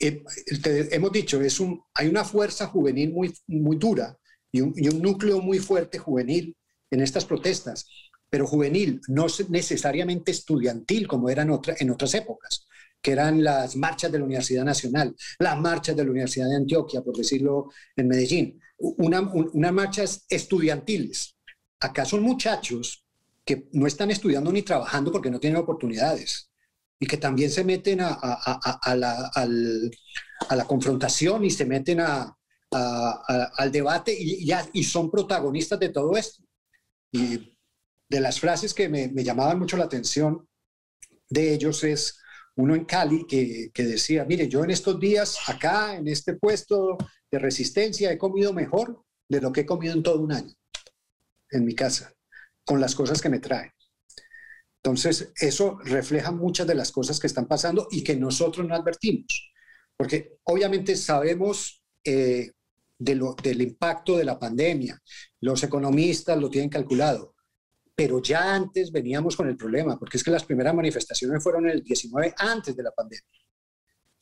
Speaker 2: eh, hemos dicho, es un, hay una fuerza juvenil muy, muy dura y un, y un núcleo muy fuerte juvenil en estas protestas, pero juvenil, no necesariamente estudiantil como eran otra, en otras épocas, que eran las marchas de la Universidad Nacional, las marchas de la Universidad de Antioquia, por decirlo en Medellín, unas una marchas estudiantiles. Acá son muchachos que no están estudiando ni trabajando porque no tienen oportunidades y que también se meten a, la, confrontación y se meten al debate y, son protagonistas de todo esto. Y de las frases que me, me, llamaban mucho la atención de ellos es uno en Cali que, que decía, mire, yo en estos días acá, en este puesto de resistencia, he comido mejor de lo que he comido en todo un año en mi casa, con las cosas que me traen. Entonces, eso refleja muchas de las cosas que están pasando y que nosotros no advertimos, porque obviamente sabemos eh, de lo, del impacto de la pandemia, los economistas lo tienen calculado, pero ya antes veníamos con el problema, porque es que las primeras manifestaciones fueron el 19 antes de la pandemia.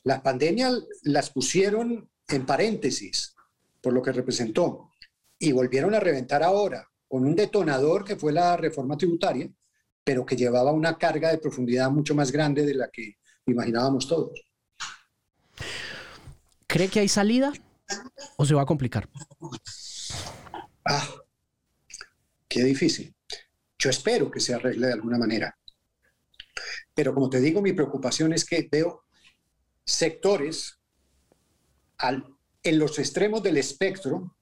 Speaker 2: La pandemia las pusieron en paréntesis por lo que representó y volvieron a reventar ahora con un detonador que fue la reforma tributaria, pero que llevaba una carga de profundidad mucho más grande de la que imaginábamos todos.
Speaker 1: ¿Cree que hay salida o se va a complicar?
Speaker 2: Ah, qué difícil. Yo espero que se arregle de alguna manera. Pero como te digo, mi preocupación es que veo sectores al, en los extremos del espectro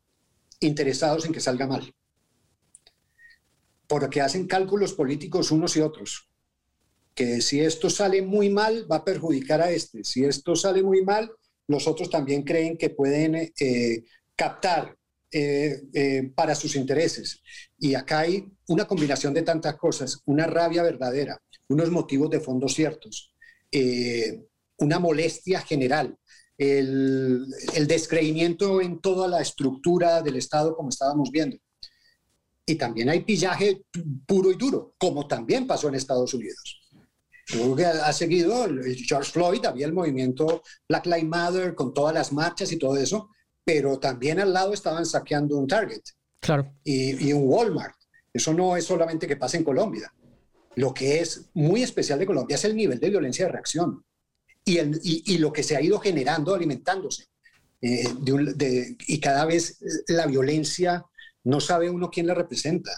Speaker 2: interesados en que salga mal porque hacen cálculos políticos unos y otros. Que si esto sale muy mal, va a perjudicar a este. Si esto sale muy mal, los otros también creen que pueden eh, captar eh, eh, para sus intereses. Y acá hay una combinación de tantas cosas, una rabia verdadera, unos motivos de fondo ciertos, una molestia general, el, el descreimiento en toda la estructura del Estado como estábamos viendo y también hay pillaje puro y duro, como también pasó en Estados Unidos. Tú que ha seguido George Floyd, había el movimiento Black Lives Matter con todas las marchas y todo eso, pero también al lado estaban saqueando un Target
Speaker 1: claro.
Speaker 2: y, un Walmart. Eso no es solamente que pasa en Colombia. Lo que es muy especial de Colombia es el nivel de violencia de reacción y, el, y, lo que se ha ido generando, alimentándose. Eh, y cada vez la violencia no sabe uno quién la representa.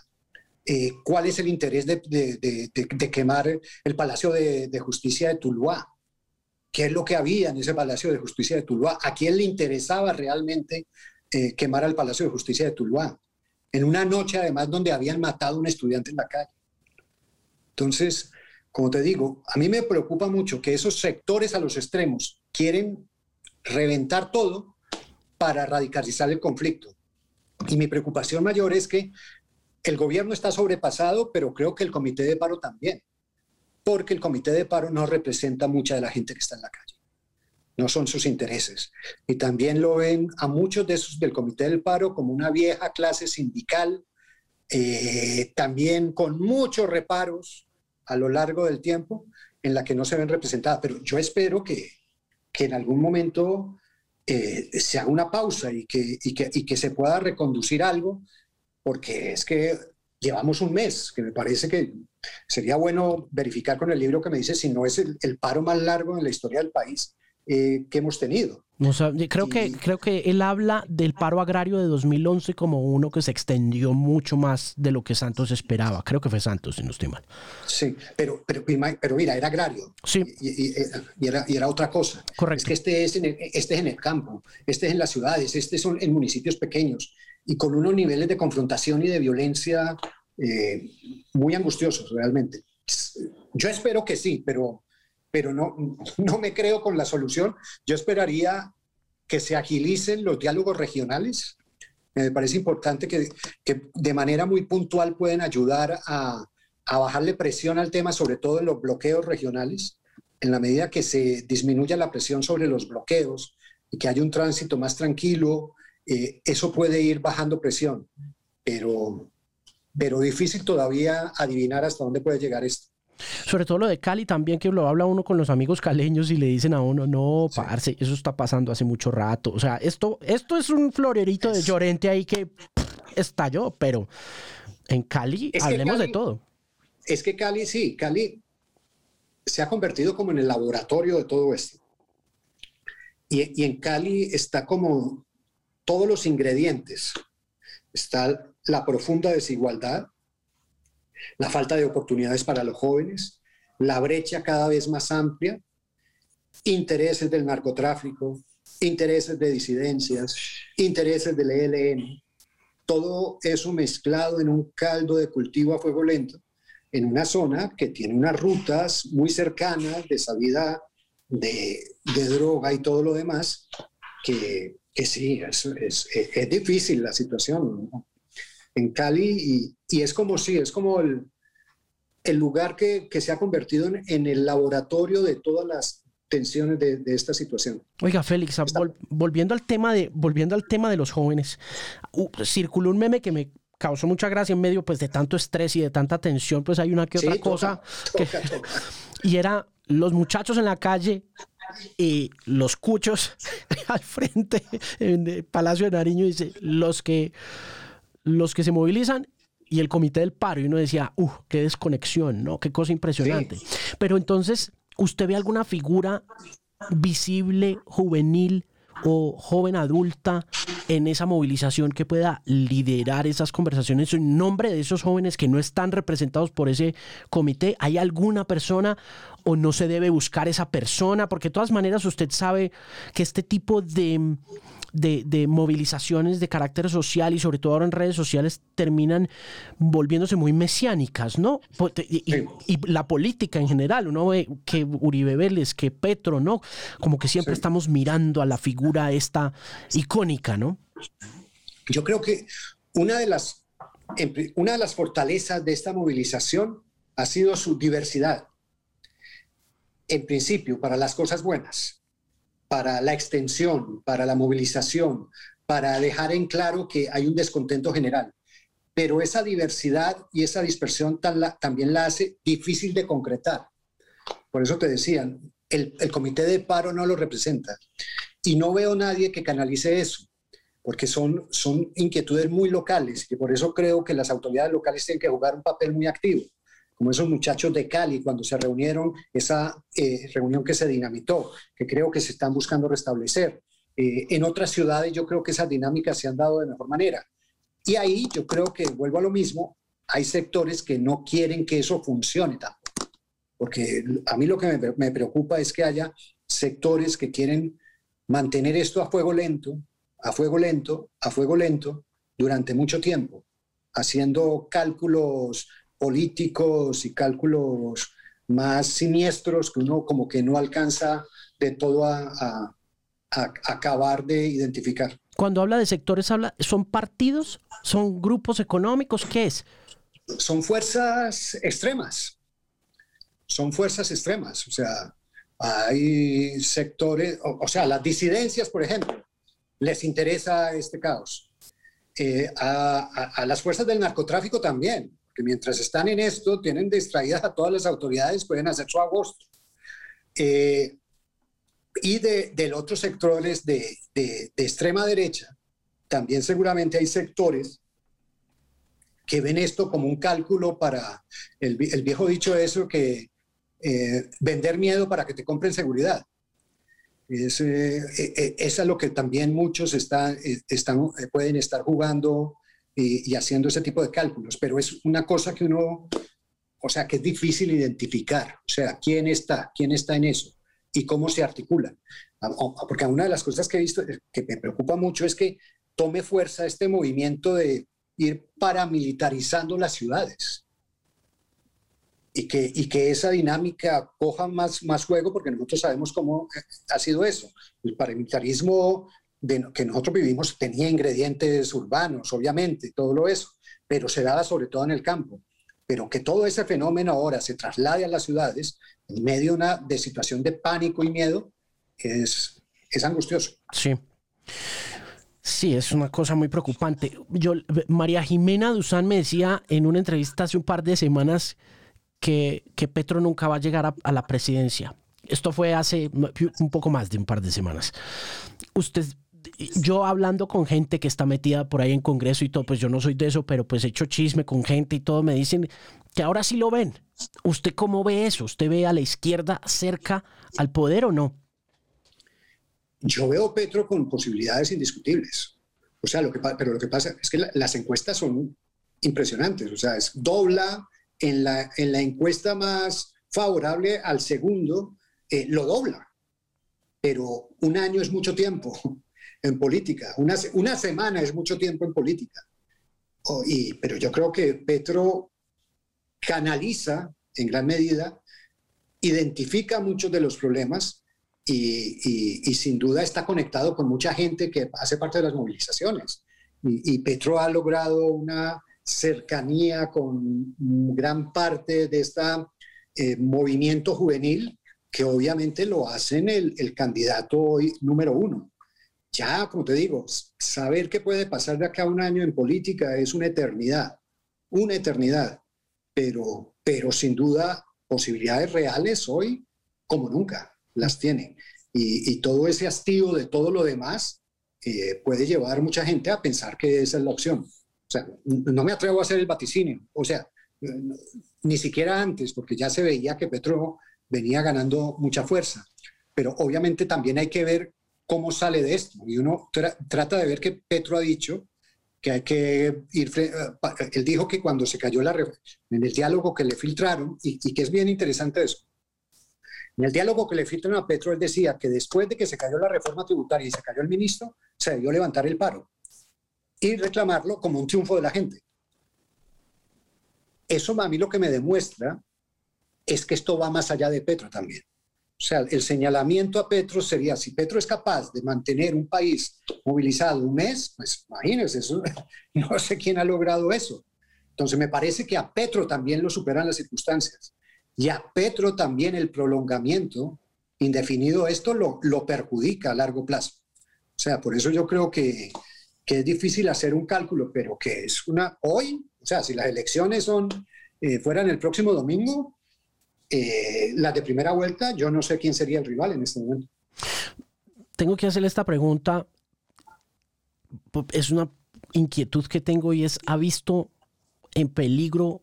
Speaker 2: Eh, ¿Cuál es el interés de, quemar el Palacio de, Justicia de Tuluá? ¿Qué es lo que había en ese Palacio de Justicia de Tuluá? ¿A quién le interesaba realmente eh, quemar el Palacio de Justicia de Tuluá? En una noche, además, donde habían matado a un estudiante en la calle. Entonces, como te digo, a mí me preocupa mucho que esos sectores a los extremos quieren reventar todo para radicalizar el conflicto. Y mi preocupación mayor es que el gobierno está sobrepasado, pero creo que el comité de paro también, porque el comité de paro no representa mucha de la gente que está en la calle. No son sus intereses. Y también lo ven a muchos de esos del comité del paro como una vieja clase sindical, eh, también con muchos reparos a lo largo del tiempo en la que no se ven representadas. Pero yo espero que, que en algún momento eh, se haga una pausa y que, y que, y que se pueda reconducir algo, porque es que llevamos un mes, que me parece que sería bueno verificar con el libro que me dice si no es el, el paro más largo en la historia del país eh, que hemos tenido.
Speaker 1: creo, que, creo que él habla del paro agrario de 2011 como uno que se extendió mucho más de lo que Santos esperaba. Creo que fue Santos, si no estoy mal.
Speaker 2: Sí, pero, pero, pero mira, era agrario.
Speaker 1: Sí.
Speaker 2: Y, era, y era, otra cosa.
Speaker 1: Correcto.
Speaker 2: Es que este es, en el, este es en el campo, este es en las ciudades, este son en municipios pequeños y con unos niveles de confrontación y de violencia eh, muy angustiosos realmente. Yo espero que sí, pero pero no, no me creo con la solución. Yo esperaría que se agilicen los diálogos regionales. Me parece importante que, que de manera muy puntual pueden ayudar a, a, bajarle presión al tema, sobre todo en los bloqueos regionales. En la medida que se disminuya la presión sobre los bloqueos y que haya un tránsito más tranquilo, eh, eso puede ir bajando presión. Pero, pero difícil todavía adivinar hasta dónde puede llegar esto.
Speaker 1: Sobre todo lo de Cali también, que lo habla uno con los amigos caleños y le dicen a uno, no, parce, eso está pasando hace mucho rato. O sea, esto, esto es un florerito de Llorente ahí que estalló, pero en Cali hablemos de todo.
Speaker 2: Es que Cali, sí, Cali se ha convertido como en el laboratorio de todo esto. Y, y en Cali está como todos los ingredientes. Está la profunda desigualdad, la falta de oportunidades para los jóvenes, la brecha cada vez más amplia, intereses del narcotráfico, intereses de disidencias, intereses del ELN, todo eso mezclado en un caldo de cultivo a fuego lento, en una zona que tiene unas rutas muy cercanas de salida de, droga y todo lo demás, que, sí, es, es, difícil la situación en Cali y, es como sí, es como el, el lugar que, se ha convertido en, el laboratorio de todas las tensiones de, esta situación.
Speaker 1: Oiga, Félix, volviendo, al tema de, volviendo al tema de los jóvenes, uh, circuló un meme que me causó mucha gracia en medio pues, de tanto estrés y de tanta tensión, pues hay una que otra cosa. <laughs> y era los muchachos en la calle y los cuchos <laughs> al frente en el Palacio de Nariño, dice, los que, los que se movilizan y el comité del paro. Y uno decía, uh, qué desconexión, ¿no? Qué cosa impresionante. Pero entonces, ¿usted ve alguna figura visible, juvenil, o joven adulta en esa movilización que pueda liderar esas conversaciones en nombre de esos jóvenes que no están representados por ese comité? ¿Hay alguna persona o no se debe buscar esa persona? Porque de todas maneras usted sabe que este tipo de de, movilizaciones de carácter social y sobre todo ahora en redes sociales terminan volviéndose muy mesiánicas, ¿no? Y, la política en general, uno ve que Uribe Vélez, que Petro, ¿no? Como que siempre estamos mirando a la figura esta icónica, ¿no?
Speaker 2: Yo creo que una de las, una de las fortalezas de esta movilización ha sido su diversidad. En principio, para las cosas buenas para la extensión, para la movilización, para dejar en claro que hay un descontento general. Pero esa diversidad y esa dispersión también la hace difícil de concretar. Por eso te decían, el, comité de paro no lo representa. Y no veo nadie que canalice eso, porque son inquietudes muy locales y por eso creo que las autoridades locales tienen que jugar un papel muy activo como esos muchachos de Cali cuando se reunieron, esa eh, reunión que se dinamitó, que creo que se están buscando restablecer. Eh, en otras ciudades yo creo que esas dinámicas se han dado de mejor manera. Y ahí yo creo que, vuelvo a lo mismo, hay sectores que no quieren que eso funcione tampoco. Porque a mí lo que me, me preocupa es que haya sectores que quieren mantener esto a fuego lento, a fuego lento, a fuego lento, durante mucho tiempo, haciendo cálculos políticos y cálculos más siniestros que uno como que no alcanza de todo a, acabar de identificar.
Speaker 1: Cuando habla de sectores, habla, ¿son partidos? ¿Son grupos económicos? ¿Qué es?
Speaker 2: Son fuerzas extremas. Son fuerzas extremas. O sea, hay sectores, o, sea, las disidencias, por ejemplo, les interesa este caos. Eh, a, las fuerzas del narcotráfico también que mientras están en esto tienen distraídas a todas las autoridades, pueden hacer su agosto. Eh, y de, del otros sectores de, de, extrema derecha, también seguramente hay sectores que ven esto como un cálculo para el, el viejo dicho eso que eh, vender miedo para que te compren seguridad. Es, eh, es a lo que también muchos están, están, pueden estar jugando y, haciendo ese tipo de cálculos, pero es una cosa que uno, o sea, que es difícil identificar, o sea, quién está, quién está en eso y cómo se articulan. Porque una de las cosas que he visto eh, que me preocupa mucho es que tome fuerza este movimiento de ir paramilitarizando las ciudades y que, y que esa dinámica coja más, más juego, porque nosotros sabemos cómo ha sido eso. El paramilitarismo que nosotros vivimos tenía ingredientes urbanos, obviamente, todo eso, pero se daba sobre todo en el campo. Pero que todo ese fenómeno ahora se traslade a las ciudades en medio de una de situación de pánico y miedo es, es angustioso.
Speaker 1: Sí. Sí, es una cosa muy preocupante. Yo, María Jimena Duzán me decía en una entrevista hace un par de semanas que, que Petro nunca va a llegar a, la presidencia. Esto fue hace un poco más de un par de semanas. Usted yo hablando con gente que está metida por ahí en Congreso y todo, pues yo no soy de eso, pero pues he hecho chisme con gente y todo, me dicen que ahora sí lo ven. ¿Usted cómo ve eso? ¿Usted ve a la izquierda cerca al poder o no?
Speaker 2: Yo veo Petro con posibilidades indiscutibles. O sea, lo que, pero lo que pasa es que las encuestas son impresionantes. O sea, es dobla en la, en la encuesta más favorable al segundo, eh, lo dobla. Pero un año es mucho tiempo en política. Una, una semana es mucho tiempo en política. Y, pero yo creo que Petro canaliza en gran medida, identifica muchos de los problemas y, y, sin duda está conectado con mucha gente que hace parte de las movilizaciones. Y, Petro ha logrado una cercanía con gran parte de este movimiento juvenil que obviamente lo hacen el, el candidato número uno. Ya, como te digo, saber qué puede pasar de acá a un año en política es una eternidad, una eternidad, pero, pero sin duda posibilidades reales hoy como nunca las tiene. Y, todo ese hastío de todo lo demás eh, puede llevar mucha gente a pensar que esa es la opción. O sea, no me atrevo a hacer el vaticinio. O sea, ni siquiera antes, porque ya se veía que Petro venía ganando mucha fuerza. Pero obviamente también hay que ver cómo sale de esto. Y uno trata de ver que Petro ha dicho que hay que ir... Eh, él dijo que cuando se cayó la... en el diálogo que le filtraron, y, que es bien interesante eso, en el diálogo que le filtraron a Petro, él decía que después de que se cayó la reforma tributaria y se cayó el ministro, se debió levantar el paro y reclamarlo como un triunfo de la gente. Eso a mí lo que me demuestra es que esto va más allá de Petro también. O sea, el señalamiento a Petro sería, si Petro es capaz de mantener un país movilizado un mes, pues imagínense, <laughs> no sé quién ha logrado eso. Entonces me parece que a Petro también lo superan las circunstancias. Y a Petro también el prolongamiento indefinido, esto lo, lo perjudica a largo plazo. O sea, por eso yo creo que, que es difícil hacer un cálculo, pero que es una, hoy, o sea, si las elecciones son, eh, fueran el próximo domingo, eh, de primera vuelta, yo no sé quién sería el rival en este momento.
Speaker 1: Tengo que hacerle esta pregunta. Es una inquietud que tengo y es, ¿ha visto en peligro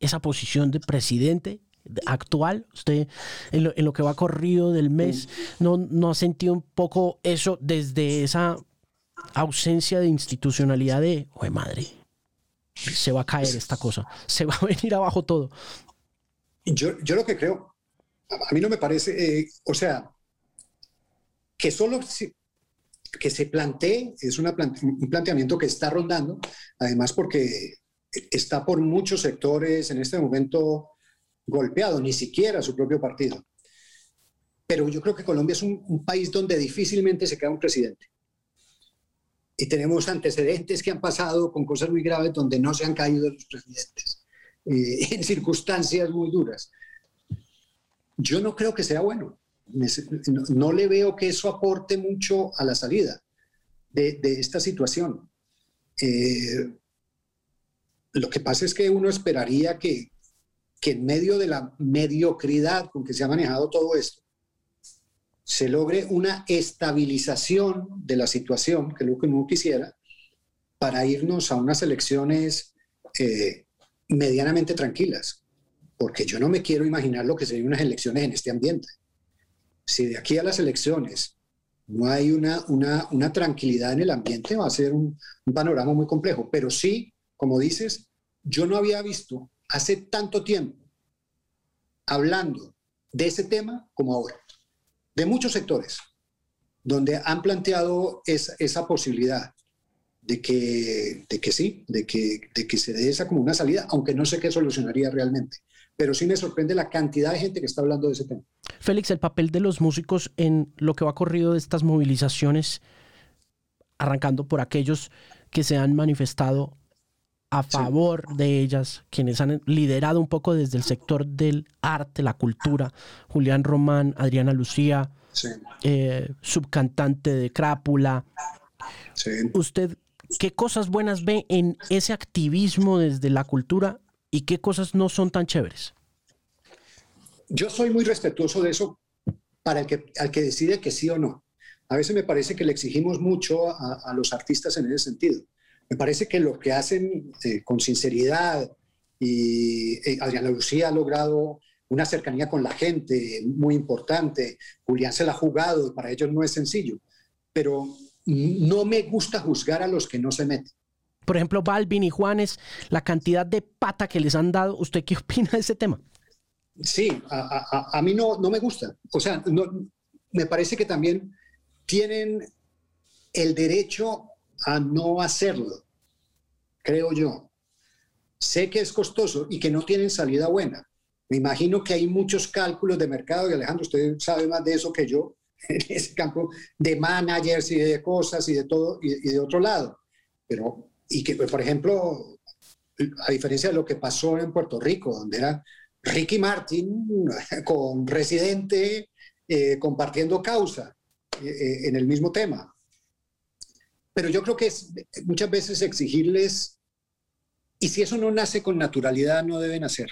Speaker 1: esa posición de presidente actual? ¿Usted en lo, que va corrido del mes no, no ha sentido un poco eso desde esa ausencia de institucionalidad de, oye madre, se va a caer esta cosa, se va a venir abajo todo?
Speaker 2: Yo, yo lo que creo, a mí no me parece, eh, o sea, que solo que se plantee, es una un planteamiento que está rondando, además porque está por muchos sectores en este momento golpeado, ni siquiera su propio partido. Pero yo creo que Colombia es un, país donde difícilmente se queda un presidente. Y tenemos antecedentes que han pasado con cosas muy graves donde no se han caído los presidentes. Eh, <laughs> en circunstancias muy duras. Yo no creo que sea bueno. No, le veo que eso aporte mucho a la salida de, esta situación. Eh, lo que pasa es que uno esperaría que, que en medio de la mediocridad con que se ha manejado todo esto, se logre una estabilización de la situación, que es lo que uno quisiera, para irnos a unas elecciones eh, medianamente tranquilas, porque yo no me quiero imaginar lo que serían unas elecciones en este ambiente. Si de aquí a las elecciones no hay una, una, tranquilidad en el ambiente, va a ser un, panorama muy complejo. Pero sí, como dices, yo no había visto hace tanto tiempo hablando de ese tema como ahora, de muchos sectores, donde han planteado esa posibilidad de que, de que sí, de que, de que se dé esa como una salida, aunque no sé qué solucionaría realmente. Pero sí me sorprende la cantidad de gente que está hablando de ese tema.
Speaker 1: Félix, el papel de los músicos en lo que va corrido de estas movilizaciones, arrancando por aquellos que se han manifestado a favor de ellas, quienes han liderado un poco desde el sector del arte, la cultura, Julián Román, Adriana Lucía, eh, subcantante de Crápula. ¿Usted ¿Qué cosas buenas ve en ese activismo desde la cultura y qué cosas no son tan chéveres?
Speaker 2: yo soy muy respetuoso de eso para el que, al que decide que sí o no. A veces me parece que le exigimos mucho a, los artistas en ese sentido. Me parece que lo que hacen eh, con sinceridad y eh, Adriana Lucía ha logrado una cercanía con la gente muy importante, Julián se la ha jugado para ellos no es sencillo, pero no me gusta juzgar a los que no se meten.
Speaker 1: Por ejemplo, Balvin y Juanes, la cantidad de pata que les han dado, ¿usted qué <laughs> opina de ese tema?
Speaker 2: Sí, a, mí no, no me gusta. O sea, no, me parece que también tienen el derecho a no hacerlo, creo yo. Sé que es costoso y que no tienen salida buena. Me imagino que hay muchos cálculos de mercado y Alejandro, usted sabe más de eso que yo, en ese campo de managers y de cosas y de todo y, de otro lado. Pero, y que, por ejemplo, a diferencia de lo que pasó en Puerto Rico, donde era Ricky Martin <laughs> con Residente eh, compartiendo causa eh, eh, en el mismo tema. Pero yo creo que es muchas veces exigirles, y si eso no nace con naturalidad, no deben hacer.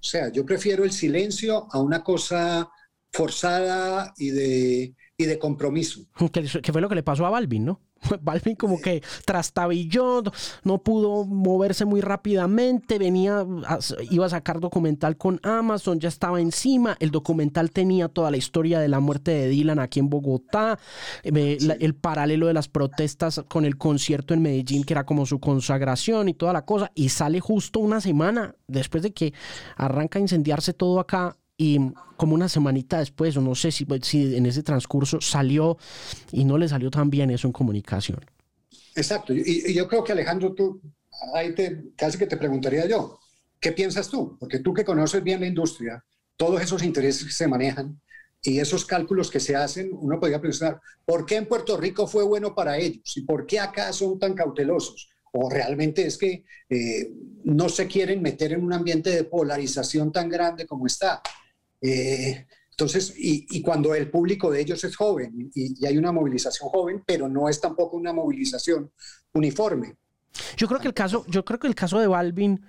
Speaker 2: O sea, yo prefiero el silencio a una cosa forzada y de, y de compromiso. <laughs>
Speaker 1: Que, fue lo que le pasó a Balvin, ¿no? <laughs> Balvin como que trastabilló, no pudo moverse muy rápidamente, venía, iba a sacar documental con Amazon, ya estaba encima, el documental tenía toda la historia de la muerte de Dylan aquí en Bogotá, eh, el paralelo de las protestas con el concierto en Medellín, que era como su consagración y toda la cosa, y sale justo una semana después de que arranca a incendiarse todo acá y como una semanita después, o no sé si, si en ese transcurso salió y no le salió tan bien eso en comunicación.
Speaker 2: Exacto, y, yo creo que Alejandro, tú, ahí te, casi que te preguntaría yo, ¿qué piensas tú? Porque tú que conoces bien la industria, todos esos intereses que se manejan y esos cálculos que se hacen, uno podría pensar, ¿por qué en Puerto Rico fue bueno para ellos? ¿Y por qué acá son tan cautelosos? ¿O realmente es que eh, no se quieren meter en un ambiente de polarización tan grande como está? Eh, entonces, y, cuando el público de ellos es joven y, hay una movilización joven, pero no es tampoco una movilización uniforme.
Speaker 1: Yo creo que el caso, yo creo que el caso de Balvin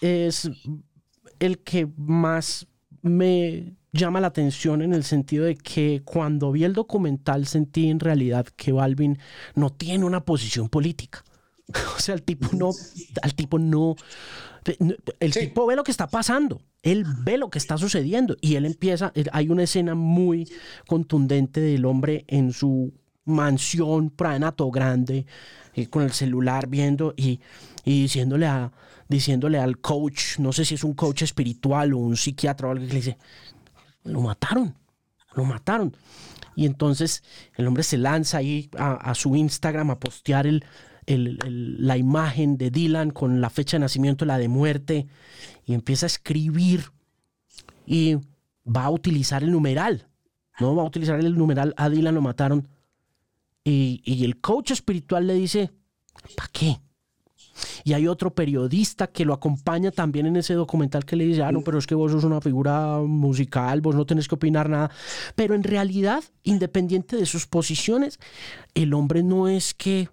Speaker 1: es el que más me llama la atención en el sentido de que cuando vi el documental sentí en realidad que Balvin no tiene una posición política. <laughs> O sea, el tipo no, al tipo no, el tipo ve lo que está pasando, él ve lo que está sucediendo y él empieza, hay una escena muy contundente del hombre en su mansión pranato grande, eh, con el celular viendo y, diciéndole, a, diciéndole al coach, no sé si es un coach espiritual o un psiquiatra o algo que le dice, lo mataron, lo mataron. Y entonces el hombre se lanza ahí a su Instagram a postear el, la imagen de Dylan con la fecha de nacimiento, la de muerte, y empieza a escribir y va a utilizar el numeral, ¿no? Va a utilizar el numeral, a Dylan lo mataron. Y, y el coach espiritual le dice, ¿para qué? Y hay otro periodista que lo acompaña también en ese documental que le dice, ah, no, pero es que vos sos una figura musical, vos no tenés que opinar nada. Pero en realidad, independiente de sus posiciones, el hombre no es que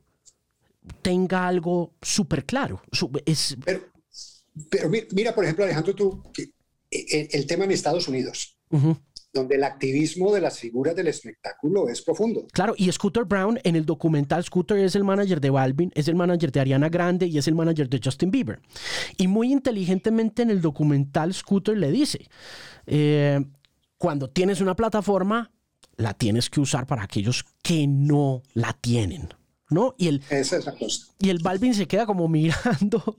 Speaker 1: tenga algo súper claro. Es...
Speaker 2: Pero, pero, mira, por ejemplo, Alejandro, tú, el, tema en Estados Unidos, donde el activismo de las figuras del espectáculo es profundo.
Speaker 1: Claro, y Scooter Brown en el documental, Scooter es el manager de Balvin, es el manager de Ariana Grande y es el manager de Justin Bieber. Y muy inteligentemente en el documental, Scooter le dice, eh, cuando tienes una plataforma, la tienes que usar para aquellos que no la tienen. ¿No? Y el, Y el Balvin se queda como <laughs> mirando,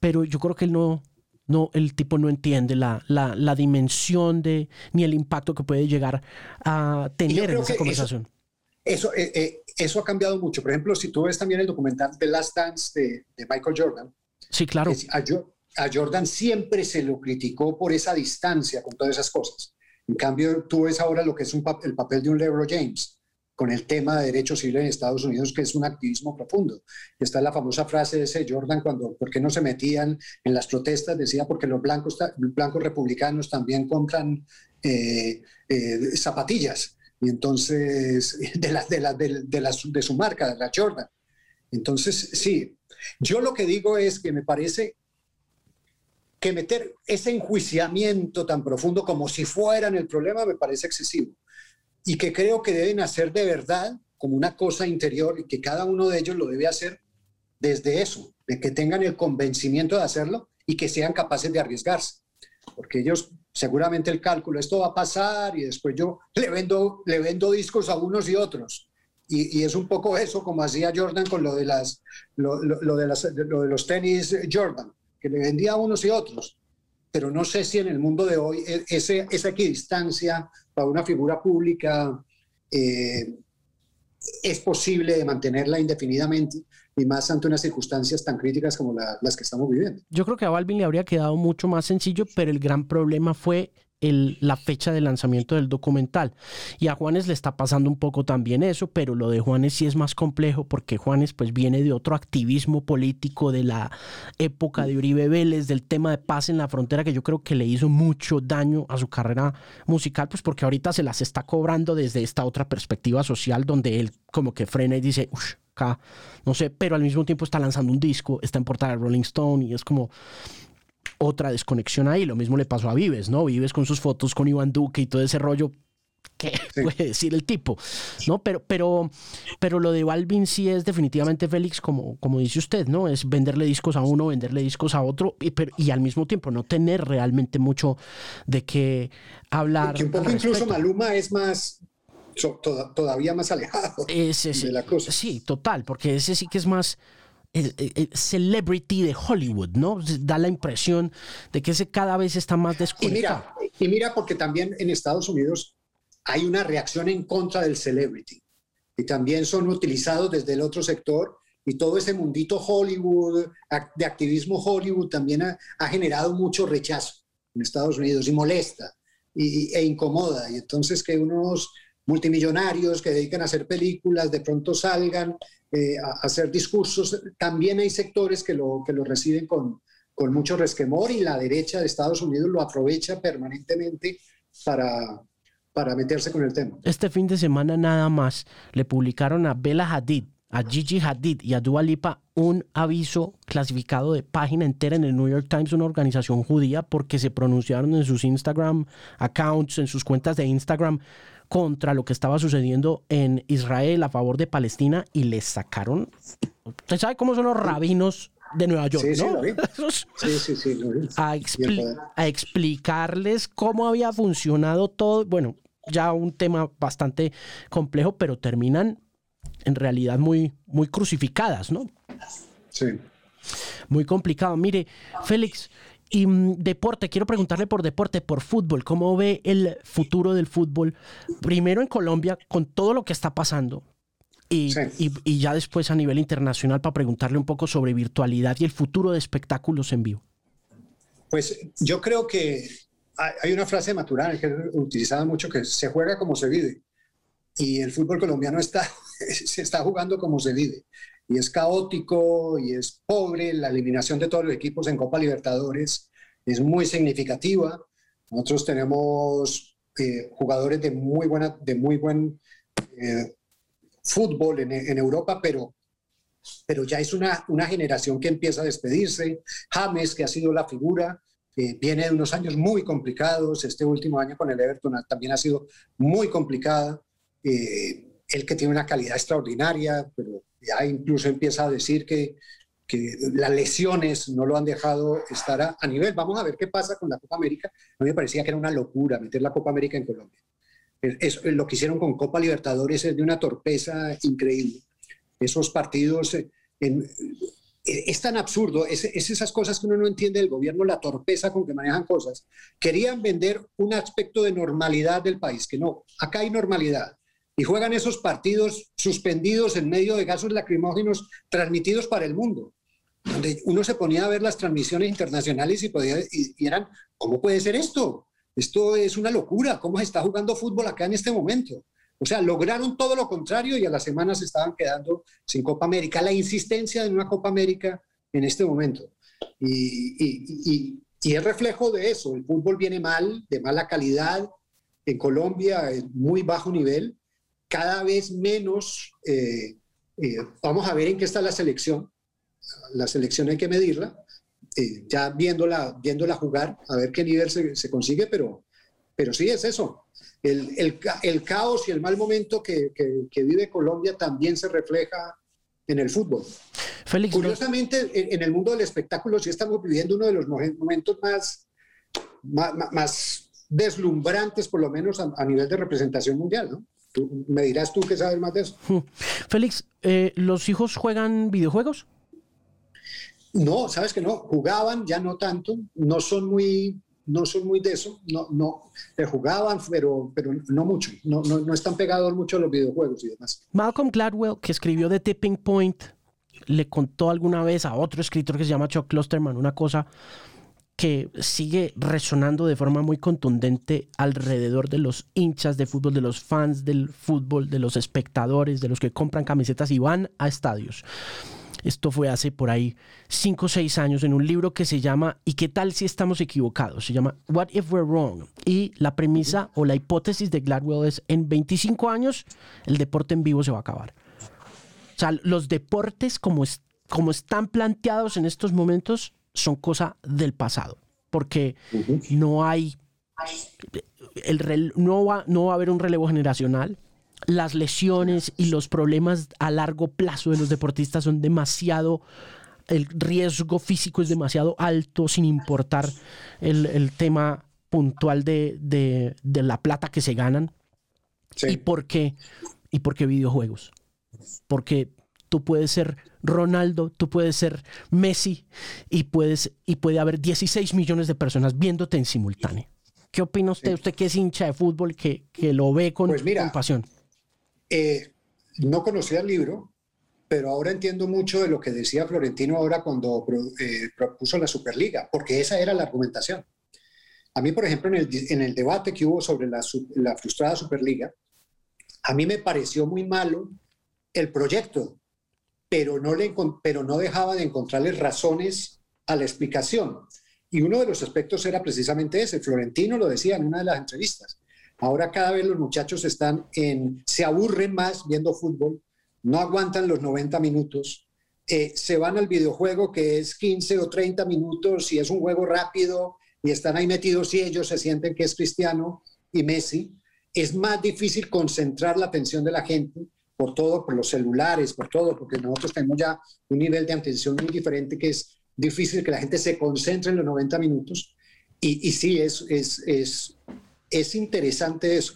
Speaker 1: pero yo creo que él no, no, el tipo no entiende la, la, dimensión de, ni el impacto que puede llegar a tener en esa conversación.
Speaker 2: Eso, eh, eh, eso, ha cambiado mucho. Por ejemplo, si tú ves también el documental The Last Dance de, de Michael Jordan.
Speaker 1: Sí, claro.
Speaker 2: a, Jordan siempre se lo criticó por esa distancia con todas esas cosas. En cambio, tú ves ahora lo que es un, el papel de un LeBron James con el tema de derechos civiles en Estados Unidos, que es un activismo profundo. Está la famosa frase de ese Jordan cuando, ¿por qué no se metían en las protestas? Decía, porque los blancos, blancos republicanos también compran eh, eh, zapatillas. Y entonces, de, las <laughs> de, la, de, de su marca, de la Jordan. Entonces, sí, yo lo que digo es que me parece que meter ese enjuiciamiento tan profundo como si fueran el problema me parece excesivo. Y que creo que deben hacer de verdad como una cosa interior y que cada uno de ellos lo debe hacer desde eso, de que tengan el convencimiento de hacerlo y que sean capaces de arriesgarse. Porque ellos seguramente el cálculo, esto va a pasar y después yo le vendo, le vendo discos a unos y otros. Y, es un poco eso como hacía Jordan con lo de, las, lo, de, las, lo de los tenis Jordan que le vendía a unos y otros. Pero no sé si en el mundo de hoy e, ese, esa equidistancia para una figura pública eh, es posible mantenerla indefinidamente y más ante unas circunstancias tan críticas como las que estamos viviendo.
Speaker 1: Yo creo que a Balvin le habría quedado mucho más sencillo, pero el gran problema fue la fecha de lanzamiento del documental. Y a Juanes le está pasando un poco también eso, pero lo de Juanes sí es más complejo porque Juanes pues viene de otro activismo político de la época de Uribe Vélez, del tema de paz en la frontera que yo creo que le hizo mucho daño a su carrera musical, pues porque ahorita se las está cobrando desde esta otra perspectiva social donde él como que frena y dice, Ush, acá, no sé, pero al mismo tiempo está lanzando un disco, está en portada de Rolling Stone y es como otra desconexión ahí. Lo mismo le pasó a Vives, ¿no? Vives con sus fotos con Iván Duque y todo ese rollo. ¿Qué <laughs> puede decir el tipo? ¿No? Pero, pero, pero lo de Balvin sí es definitivamente Félix, como, como dice usted, ¿no? Es venderle discos a uno, venderle discos a otro, y, y al mismo tiempo no tener realmente mucho de qué hablar.
Speaker 2: Que un poco incluso Maluma es más, todavía más alejado
Speaker 1: ese,
Speaker 2: de la cosa.
Speaker 1: Sí, total, porque ese sí que es más el, celebrity de Hollywood, ¿no? Da la impresión de que ese cada vez está más desconectado.
Speaker 2: Y mira, y mira, porque también en Estados Unidos hay una reacción en contra del celebrity y también son utilizados desde el otro sector y todo ese mundito Hollywood, de activismo Hollywood, también ha, generado mucho rechazo en Estados Unidos y molesta y, e incomoda. Y entonces que unos multimillonarios que dedican a hacer películas de pronto salgan eh, a hacer discursos. También hay sectores que lo, que lo reciben con, con mucho resquemor y la derecha de Estados Unidos lo aprovecha permanentemente para, para meterse con el tema.
Speaker 1: Este fin de semana nada más le publicaron a Bella Hadid, a Gigi Hadid y a Dua Lipa un aviso clasificado de página entera en el New York Times, una organización judía, porque se pronunciaron en sus Instagram accounts, en sus cuentas de Instagram, contra lo que estaba sucediendo en Israel a favor de Palestina y les sacaron. ¿Usted sabe cómo son los rabinos de Nueva York, ¿no?
Speaker 2: Sí, sí, sí. <laughs>
Speaker 1: A, a, explicarles cómo había funcionado todo. Bueno, ya un tema bastante complejo, pero terminan en realidad muy, muy crucificadas, ¿no?
Speaker 2: Sí.
Speaker 1: Muy complicado. Mire, Félix, y mm, deporte, quiero preguntarle por deporte, por fútbol, ¿cómo ve el futuro del fútbol? Primero en Colombia, con todo lo que está pasando, y, y, ya después a nivel internacional para preguntarle un poco sobre virtualidad y el futuro de espectáculos en vivo.
Speaker 2: Pues yo creo que hay una frase Maturana que utilizada mucho que se juega como se vive. Y el fútbol colombiano está, <laughs> se está jugando como se vive y es caótico y es pobre. La eliminación de todos los equipos en Copa Libertadores es muy significativa. Nosotros tenemos eh, jugadores de muy, buena, de muy buen eh, fútbol en, en, Europa, pero, pero ya es una, una generación que empieza a despedirse. James, que ha sido la figura, eh, viene de unos años muy complicados. Este último año con el Everton también ha sido muy complicada. Él que tiene una calidad extraordinaria, pero ya incluso empieza a decir que, las lesiones no lo han dejado estar a, nivel. Vamos a ver qué pasa con la Copa América. A mí me parecía que era una locura meter la Copa América en Colombia. Es, lo que hicieron con Copa Libertadores es de una torpeza increíble. Esos partidos eh, eh, es tan absurdo, es, es, esas cosas que uno no entiende del gobierno, la torpeza con que manejan cosas. Querían vender un aspecto de normalidad del país, que no, acá hay normalidad y juegan esos partidos suspendidos en medio de gases lacrimógenos transmitidos para el mundo, donde uno se ponía a ver las transmisiones internacionales y, podía, y, eran, ¿cómo puede ser esto? Esto es una locura, ¿cómo se está jugando fútbol acá en este momento? O sea, lograron todo lo contrario y a las semanas se estaban quedando sin Copa América. La insistencia de una Copa América en este momento. Y, y, y, es reflejo de eso. El fútbol viene mal, de mala calidad. En Colombia, en muy bajo nivel cada vez menos, eh, eh, vamos a ver en qué está la selección, la selección hay que medirla, eh, ya viéndola, viéndola jugar, a ver qué nivel se, consigue, pero, pero sí es eso. El, el, el caos y el mal momento que, que, vive Colombia también se refleja en el fútbol. Félix, Curiosamente, en, el mundo del espectáculo sí estamos viviendo uno de los momentos más, más, más deslumbrantes, por lo menos a, nivel de representación mundial, ¿no? Me dirás tú que sabes más de eso.
Speaker 1: Félix, eh, ¿los hijos juegan videojuegos?
Speaker 2: No, sabes que no, jugaban, ya no tanto, no son muy, no son muy de eso, no, no, jugaban, pero, pero no mucho, no, no, no están pegados mucho a los videojuegos y demás.
Speaker 1: Malcolm Gladwell, que escribió The Tipping Point, le contó alguna vez a otro escritor que se llama Chuck Klosterman una cosa que sigue resonando de forma muy contundente alrededor de los hinchas de fútbol, de los fans del fútbol, de los espectadores, de los que compran camisetas y van a estadios. Esto fue hace por ahí 5 o 6 años en un libro que se llama ¿Y qué tal si estamos equivocados? Se llama What if we're wrong? Y la premisa o la hipótesis de Gladwell es en 25 años el deporte en vivo se va a acabar. O sea, los deportes como, como están planteados en estos momentos son cosa del pasado, porque no hay, el, no, va, no va a haber un relevo generacional. Las lesiones y los problemas a largo plazo de los deportistas son demasiado, el riesgo físico es demasiado alto sin importar el, tema puntual de, de, la plata que se ganan. ¿Y por qué? ¿Y por qué videojuegos? Porque tú puedes ser Ronaldo, tú puedes ser Messi y, puedes, y puede haber 16 millones de personas viéndote en simultáneo. ¿Qué opina usted, usted que es hincha de fútbol, que, que lo ve con, pues pasión?
Speaker 2: Eh, no conocía el libro, pero ahora entiendo mucho de lo que decía Florentino ahora cuando eh, propuso la Superliga, porque esa era la argumentación. A mí, por ejemplo, en el, en el debate que hubo sobre la, la frustrada Superliga, a mí me pareció muy malo el proyecto pero no, le, pero no dejaba de encontrarle razones a la explicación. Y uno de los aspectos era precisamente ese. Florentino lo decía en una de las entrevistas. Ahora cada vez los muchachos están se aburren más viendo fútbol, no aguantan los 90 minutos, eh, se van al videojuego que es 15 o 30 minutos y es un juego rápido y están ahí metidos y ellos se sienten que es Cristiano y Messi. Es más difícil concentrar la atención de la gente por todo, por los celulares, por todo, porque nosotros tenemos ya un nivel de atención muy diferente que es difícil que la gente se concentre en los 90 minutos. Y, y sí, es, es, es, es interesante eso.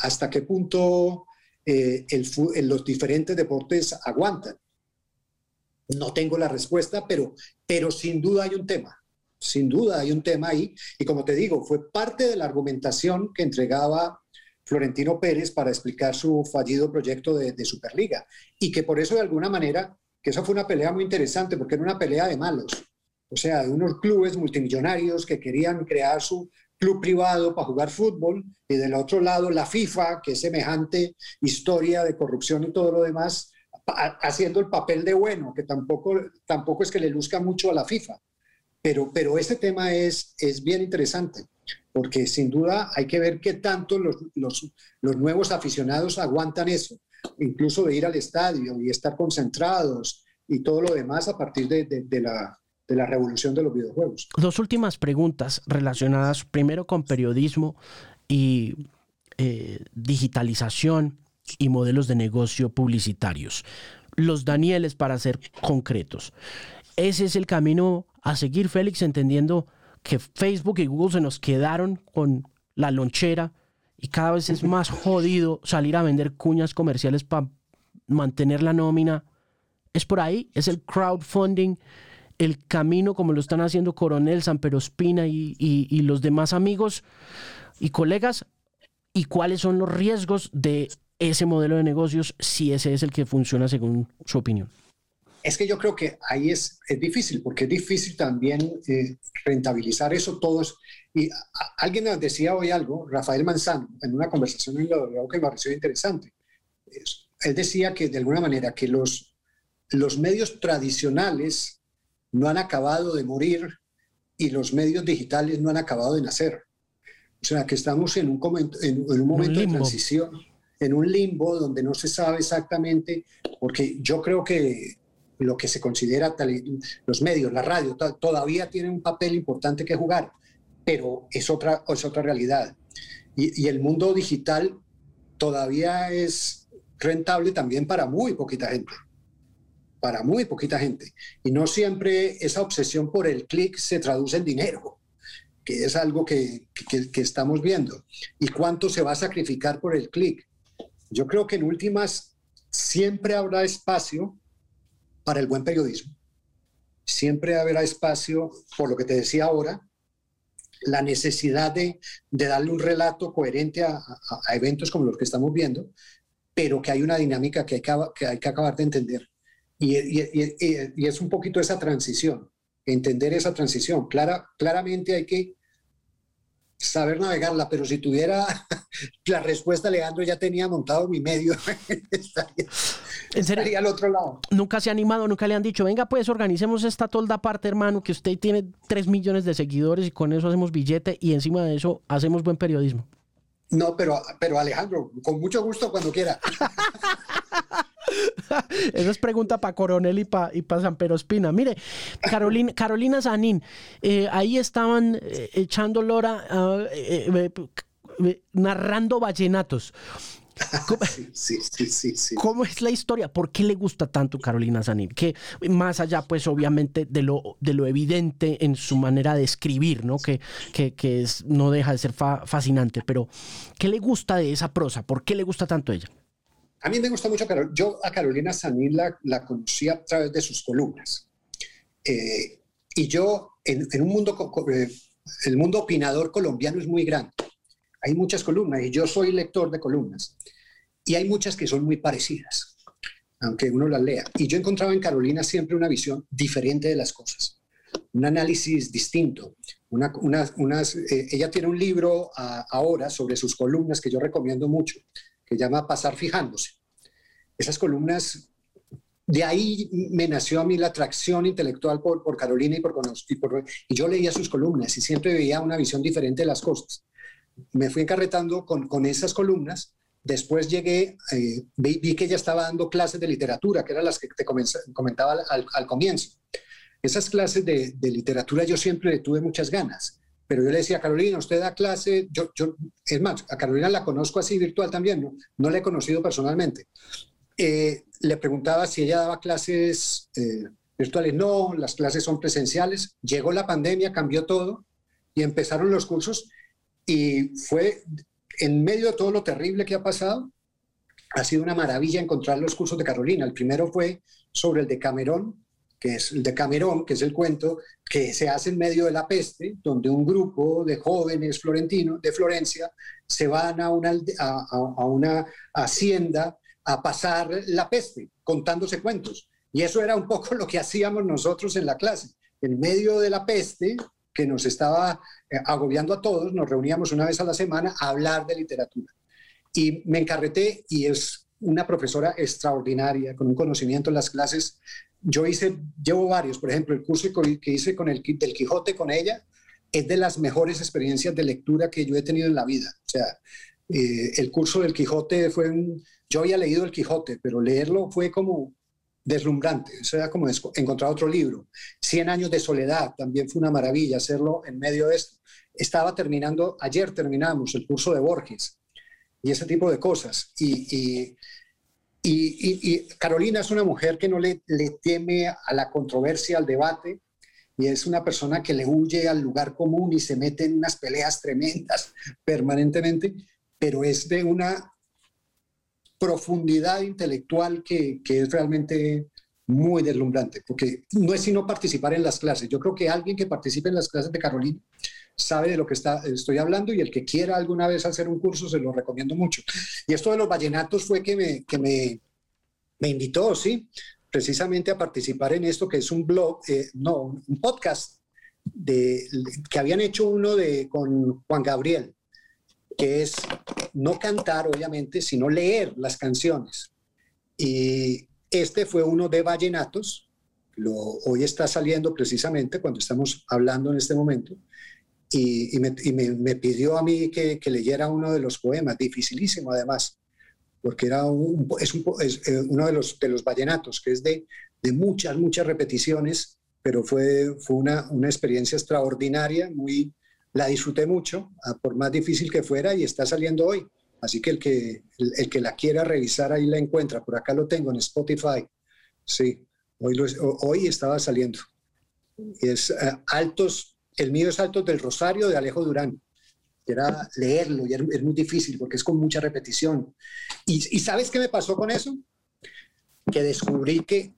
Speaker 2: ¿Hasta qué punto eh, el, los diferentes deportes aguantan? No tengo la respuesta, pero, pero sin duda hay un tema. Sin duda hay un tema ahí. Y como te digo, fue parte de la argumentación que entregaba Florentino Pérez para explicar su fallido proyecto de, Superliga. Y que por eso, de alguna manera, que eso fue una pelea muy interesante, porque era una pelea de malos. O sea, de unos clubes multimillonarios que querían crear su club privado para jugar fútbol, y del otro lado la FIFA, que es semejante historia de corrupción y todo lo demás, haciendo el papel de bueno, que tampoco, tampoco es que le luzca mucho a la FIFA. Pero, pero este tema es, es bien interesante porque sin duda hay que ver qué tanto los, los, nuevos aficionados aguantan eso, incluso de ir al estadio y estar concentrados y todo lo demás a partir de, de, la, de la revolución de los videojuegos.
Speaker 1: Dos últimas preguntas relacionadas primero con periodismo y eh, digitalización y modelos de negocio publicitarios. Los Danieles, para ser concretos. Ese es el camino a seguir, Félix, entendiendo que Facebook y Google se nos quedaron con la lonchera y cada vez es más <laughs> jodido salir a vender cuñas comerciales para mantener la nómina. Es por ahí, es el crowdfunding, el camino como lo están haciendo Coronel, San Perospina y, y los demás amigos y colegas y cuáles son los riesgos de ese modelo de negocios si ese es el que funciona según su opinión.
Speaker 2: Es que yo creo que ahí es, es difícil, porque es difícil también eh, rentabilizar eso todos. Y alguien nos decía hoy algo, Rafael Manzano, en una conversación en la que me pareció interesante. él decía que de alguna manera que los, los medios tradicionales no han acabado de morir y los medios digitales no han acabado de nacer. O sea, que estamos en un, en, un momento de transición, en un limbo donde no se sabe exactamente, porque yo creo que lo que se considera los medios, la radio, todavía tienen un papel importante que jugar, pero es otra, es otra realidad. Y, y el mundo digital todavía es rentable también para muy poquita gente para muy poquita gente. Y no siempre esa obsesión por el clic se traduce en dinero, que es algo que, que, estamos viendo. ¿Y cuánto se va a sacrificar por el clic? Yo creo que en últimas siempre habrá espacio para el buen periodismo. Siempre habrá espacio, por lo que te decía ahora, la necesidad de, de darle un relato coherente a, eventos como los que estamos viendo, pero que hay una dinámica que hay que, acabar de entender. Y, es un poquito esa transición, entender esa transición. Clara, claramente hay que saber navegarla, pero si tuviera <laughs> la respuesta, Leandro ya tenía montado mi medio, <laughs> estaría, al otro lado.
Speaker 1: Nunca se ha animado, nunca le han dicho, venga pues organicemos esta tolda aparte, hermano, que usted tiene 3 millones de seguidores y con eso hacemos billete y encima de eso hacemos buen periodismo.
Speaker 2: No, pero, pero Alejandro, con mucho gusto cuando quiera. <laughs> <laughs>
Speaker 1: Esa es pregunta para Coronel y para y San Pedro Espina. Mire, Carolina, Carolina Zanín, eh, ahí estaban eh, echando lora, ah, eh, narrando vallenatos.
Speaker 2: ¿Cómo, <laughs> sí, sí, sí, sí,
Speaker 1: ¿Cómo es la historia? ¿Por qué le gusta tanto Carolina Zanín? Que más allá, pues, obviamente, de lo, de lo evidente en su manera de escribir, ¿no? Que, que, que es, no deja de ser fascinante, pero ¿qué le gusta de esa prosa? ¿Por qué le gusta tanto ella?
Speaker 2: A mí me gusta mucho, yo a Carolina Sanín la, la conocí a través de sus columnas. Eh, y yo, en, un mundo, eh, el mundo opinador colombiano es muy grande. Hay muchas columnas y yo soy lector de columnas. Y hay muchas que son muy parecidas, aunque uno las lea. Y yo encontraba en Carolina siempre una visión diferente de las cosas, un análisis distinto. Una, eh, ella tiene un libro ahora sobre sus columnas que yo recomiendo mucho, que llama Pasar fijándose. Esas columnas, de ahí me nació a mí la atracción intelectual por, por Carolina y por, y por... Y yo leía sus columnas y siempre veía una visión diferente de las cosas. Me fui encarretando con, con esas columnas. Después llegué, eh, vi, que ella estaba dando clases de literatura, que eran las que te comentaba al, al, comienzo. Esas clases de, de literatura yo siempre le tuve muchas ganas pero yo le decía, Carolina, usted da clase, yo, yo, es más, a Carolina la conozco así virtual también, no, no la he conocido personalmente. Eh, le preguntaba si ella daba clases eh, virtuales. No, las clases son presenciales. Llegó la pandemia, cambió todo y empezaron los cursos y fue en medio de todo lo terrible que ha pasado, ha sido una maravilla encontrar los cursos de Carolina. El primero fue sobre el de Camerón, que es el de Camerón, que es el cuento que se hace en medio de la peste, donde un grupo de jóvenes florentinos de Florencia se van a una, a, una hacienda a pasar la peste, contándose cuentos. Y eso era un poco <laughs> lo que hacíamos nosotros en la clase. En medio de la peste, que nos estaba eh, agobiando a todos, nos reuníamos una vez a la semana a hablar de literatura. Y me encarreté y es una profesora extraordinaria, con un conocimiento en las clases yo hice, llevo varios, por ejemplo, el curso que hice con el del Quijote con ella es de las mejores experiencias de lectura que yo he tenido en la vida. O sea, eh, el curso del Quijote fue un, yo había leído el Quijote, pero leerlo fue como deslumbrante, o sea, como encontrar otro libro. Cien años de soledad, también fue una maravilla hacerlo en medio de esto. Estaba terminando, ayer terminamos el curso de Borges y ese tipo de cosas. y, Carolina es una mujer que no le, le, teme a la controversia, al debate, y es una persona que le huye al lugar común y se mete en unas peleas tremendas <laughs> permanentemente, pero es de una profundidad intelectual que, que es realmente muy deslumbrante, porque no es sino participar en las clases. Yo creo que alguien que participe en las clases de Carolina sabe de lo que está, estoy hablando y el que quiera alguna vez hacer un curso se lo recomiendo mucho. Y esto de los vallenatos fue que me, que me, me invitó, sí, precisamente a participar en esto que es un blog, eh, no, un podcast de, que habían hecho uno de, con Juan Gabriel, que es no cantar, obviamente, sino leer las canciones. Y este fue uno de vallenatos, lo, hoy está saliendo precisamente cuando estamos hablando en este momento, y, me, pidió a mí que, leyera uno de los poemas, dificilísimo además, porque era es, eh, uno de los, de los vallenatos, que es de de muchas, muchas repeticiones, pero fue, fue una, una experiencia extraordinaria, muy, la disfruté mucho, por más difícil que fuera, y está saliendo hoy. Así que el que, el, que la quiera revisar ahí la encuentra. Por acá lo tengo en Spotify. Sí, hoy, hoy estaba saliendo. Y es eh, Altos, el mío es Altos del Rosario de Alejo Durán. Era leerlo y es muy difícil porque es con mucha repetición. ¿Y, ¿Y sabes qué me pasó con eso? Que descubrí que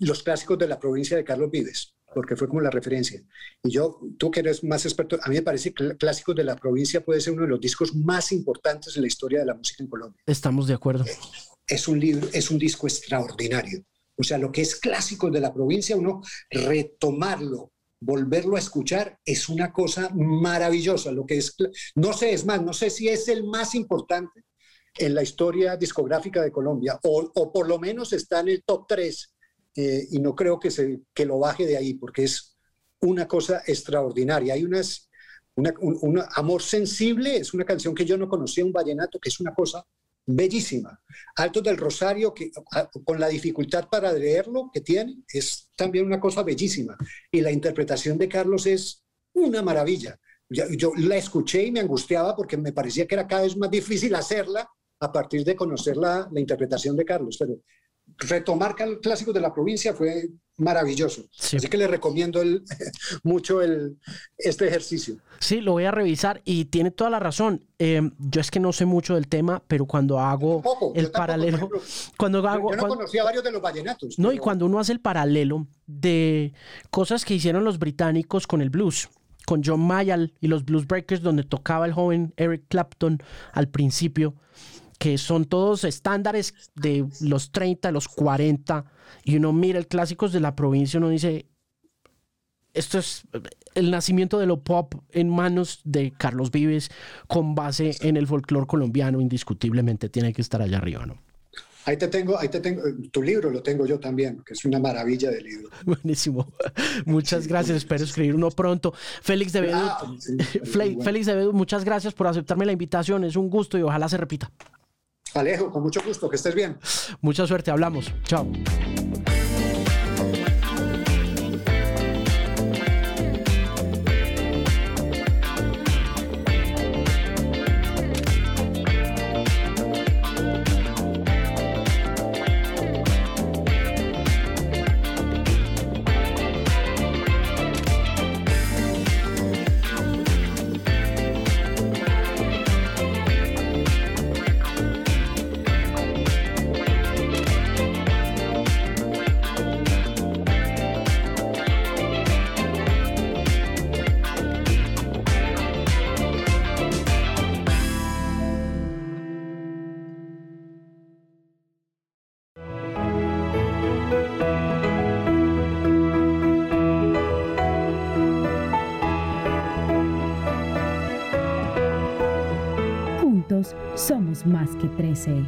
Speaker 2: los clásicos de la provincia de Carlos Vives porque fue como la referencia. Y yo, tú que eres más experto, a mí me parece que Clásicos de la Provincia puede ser uno de los discos más importantes en la historia de la música en Colombia.
Speaker 1: Estamos de acuerdo.
Speaker 2: Es un libro, es un disco extraordinario. O sea, lo que es Clásicos de la Provincia, uno retomarlo, volverlo a escuchar, es una cosa maravillosa. Lo que es, no sé, es más, no sé si es el más importante en la historia discográfica de Colombia, o, o por lo menos está en el top 3 eh, y no creo que, se, que lo baje de ahí porque es una cosa extraordinaria. Hay unas, un, Amor Sensible, es una canción que yo no conocía, un vallenato, que es una cosa bellísima. Altos del Rosario, que con la dificultad para leerlo que tiene, es también una cosa bellísima. Y la interpretación de Carlos es una maravilla. Yo, yo la escuché y me angustiaba porque me parecía que era cada vez más difícil hacerla a partir de conocer la, la interpretación de Carlos. Pero retomar clásicos de la provincia fue maravilloso. Así que le recomiendo el, <laughs> mucho el, este ejercicio.
Speaker 1: Sí, lo voy a revisar y tiene toda la razón. Em, yo es que no sé mucho del tema, pero cuando hago el paralelo, cuando hago,
Speaker 2: yo, no conocía varios de los vallenatos.
Speaker 1: No, y cuando uno hace el paralelo de cosas que hicieron los británicos con el blues, con John Mayall y los Blues Breakers, donde tocaba el joven Eric Clapton al principio que son todos estándares de los 30, los 40, y uno mira el clásicos de la provincia, uno dice, esto es el nacimiento de lo pop en manos de Carlos Vives con base en el folclore colombiano, indiscutiblemente tiene que estar allá arriba, ¿no?
Speaker 2: Ahí te tengo, ahí te tengo, tu libro lo tengo yo también, que es una maravilla de libro. <laughs>
Speaker 1: Buenísimo. Muchas gracias, espero escribir uno pronto. Félix de ah, <laughs> Félix de muchas gracias por aceptarme la invitación, es un gusto y ojalá se repita.
Speaker 2: Alejo, con mucho gusto, que estés bien.
Speaker 1: Mucha suerte, hablamos. Chao.
Speaker 3: Más que 13.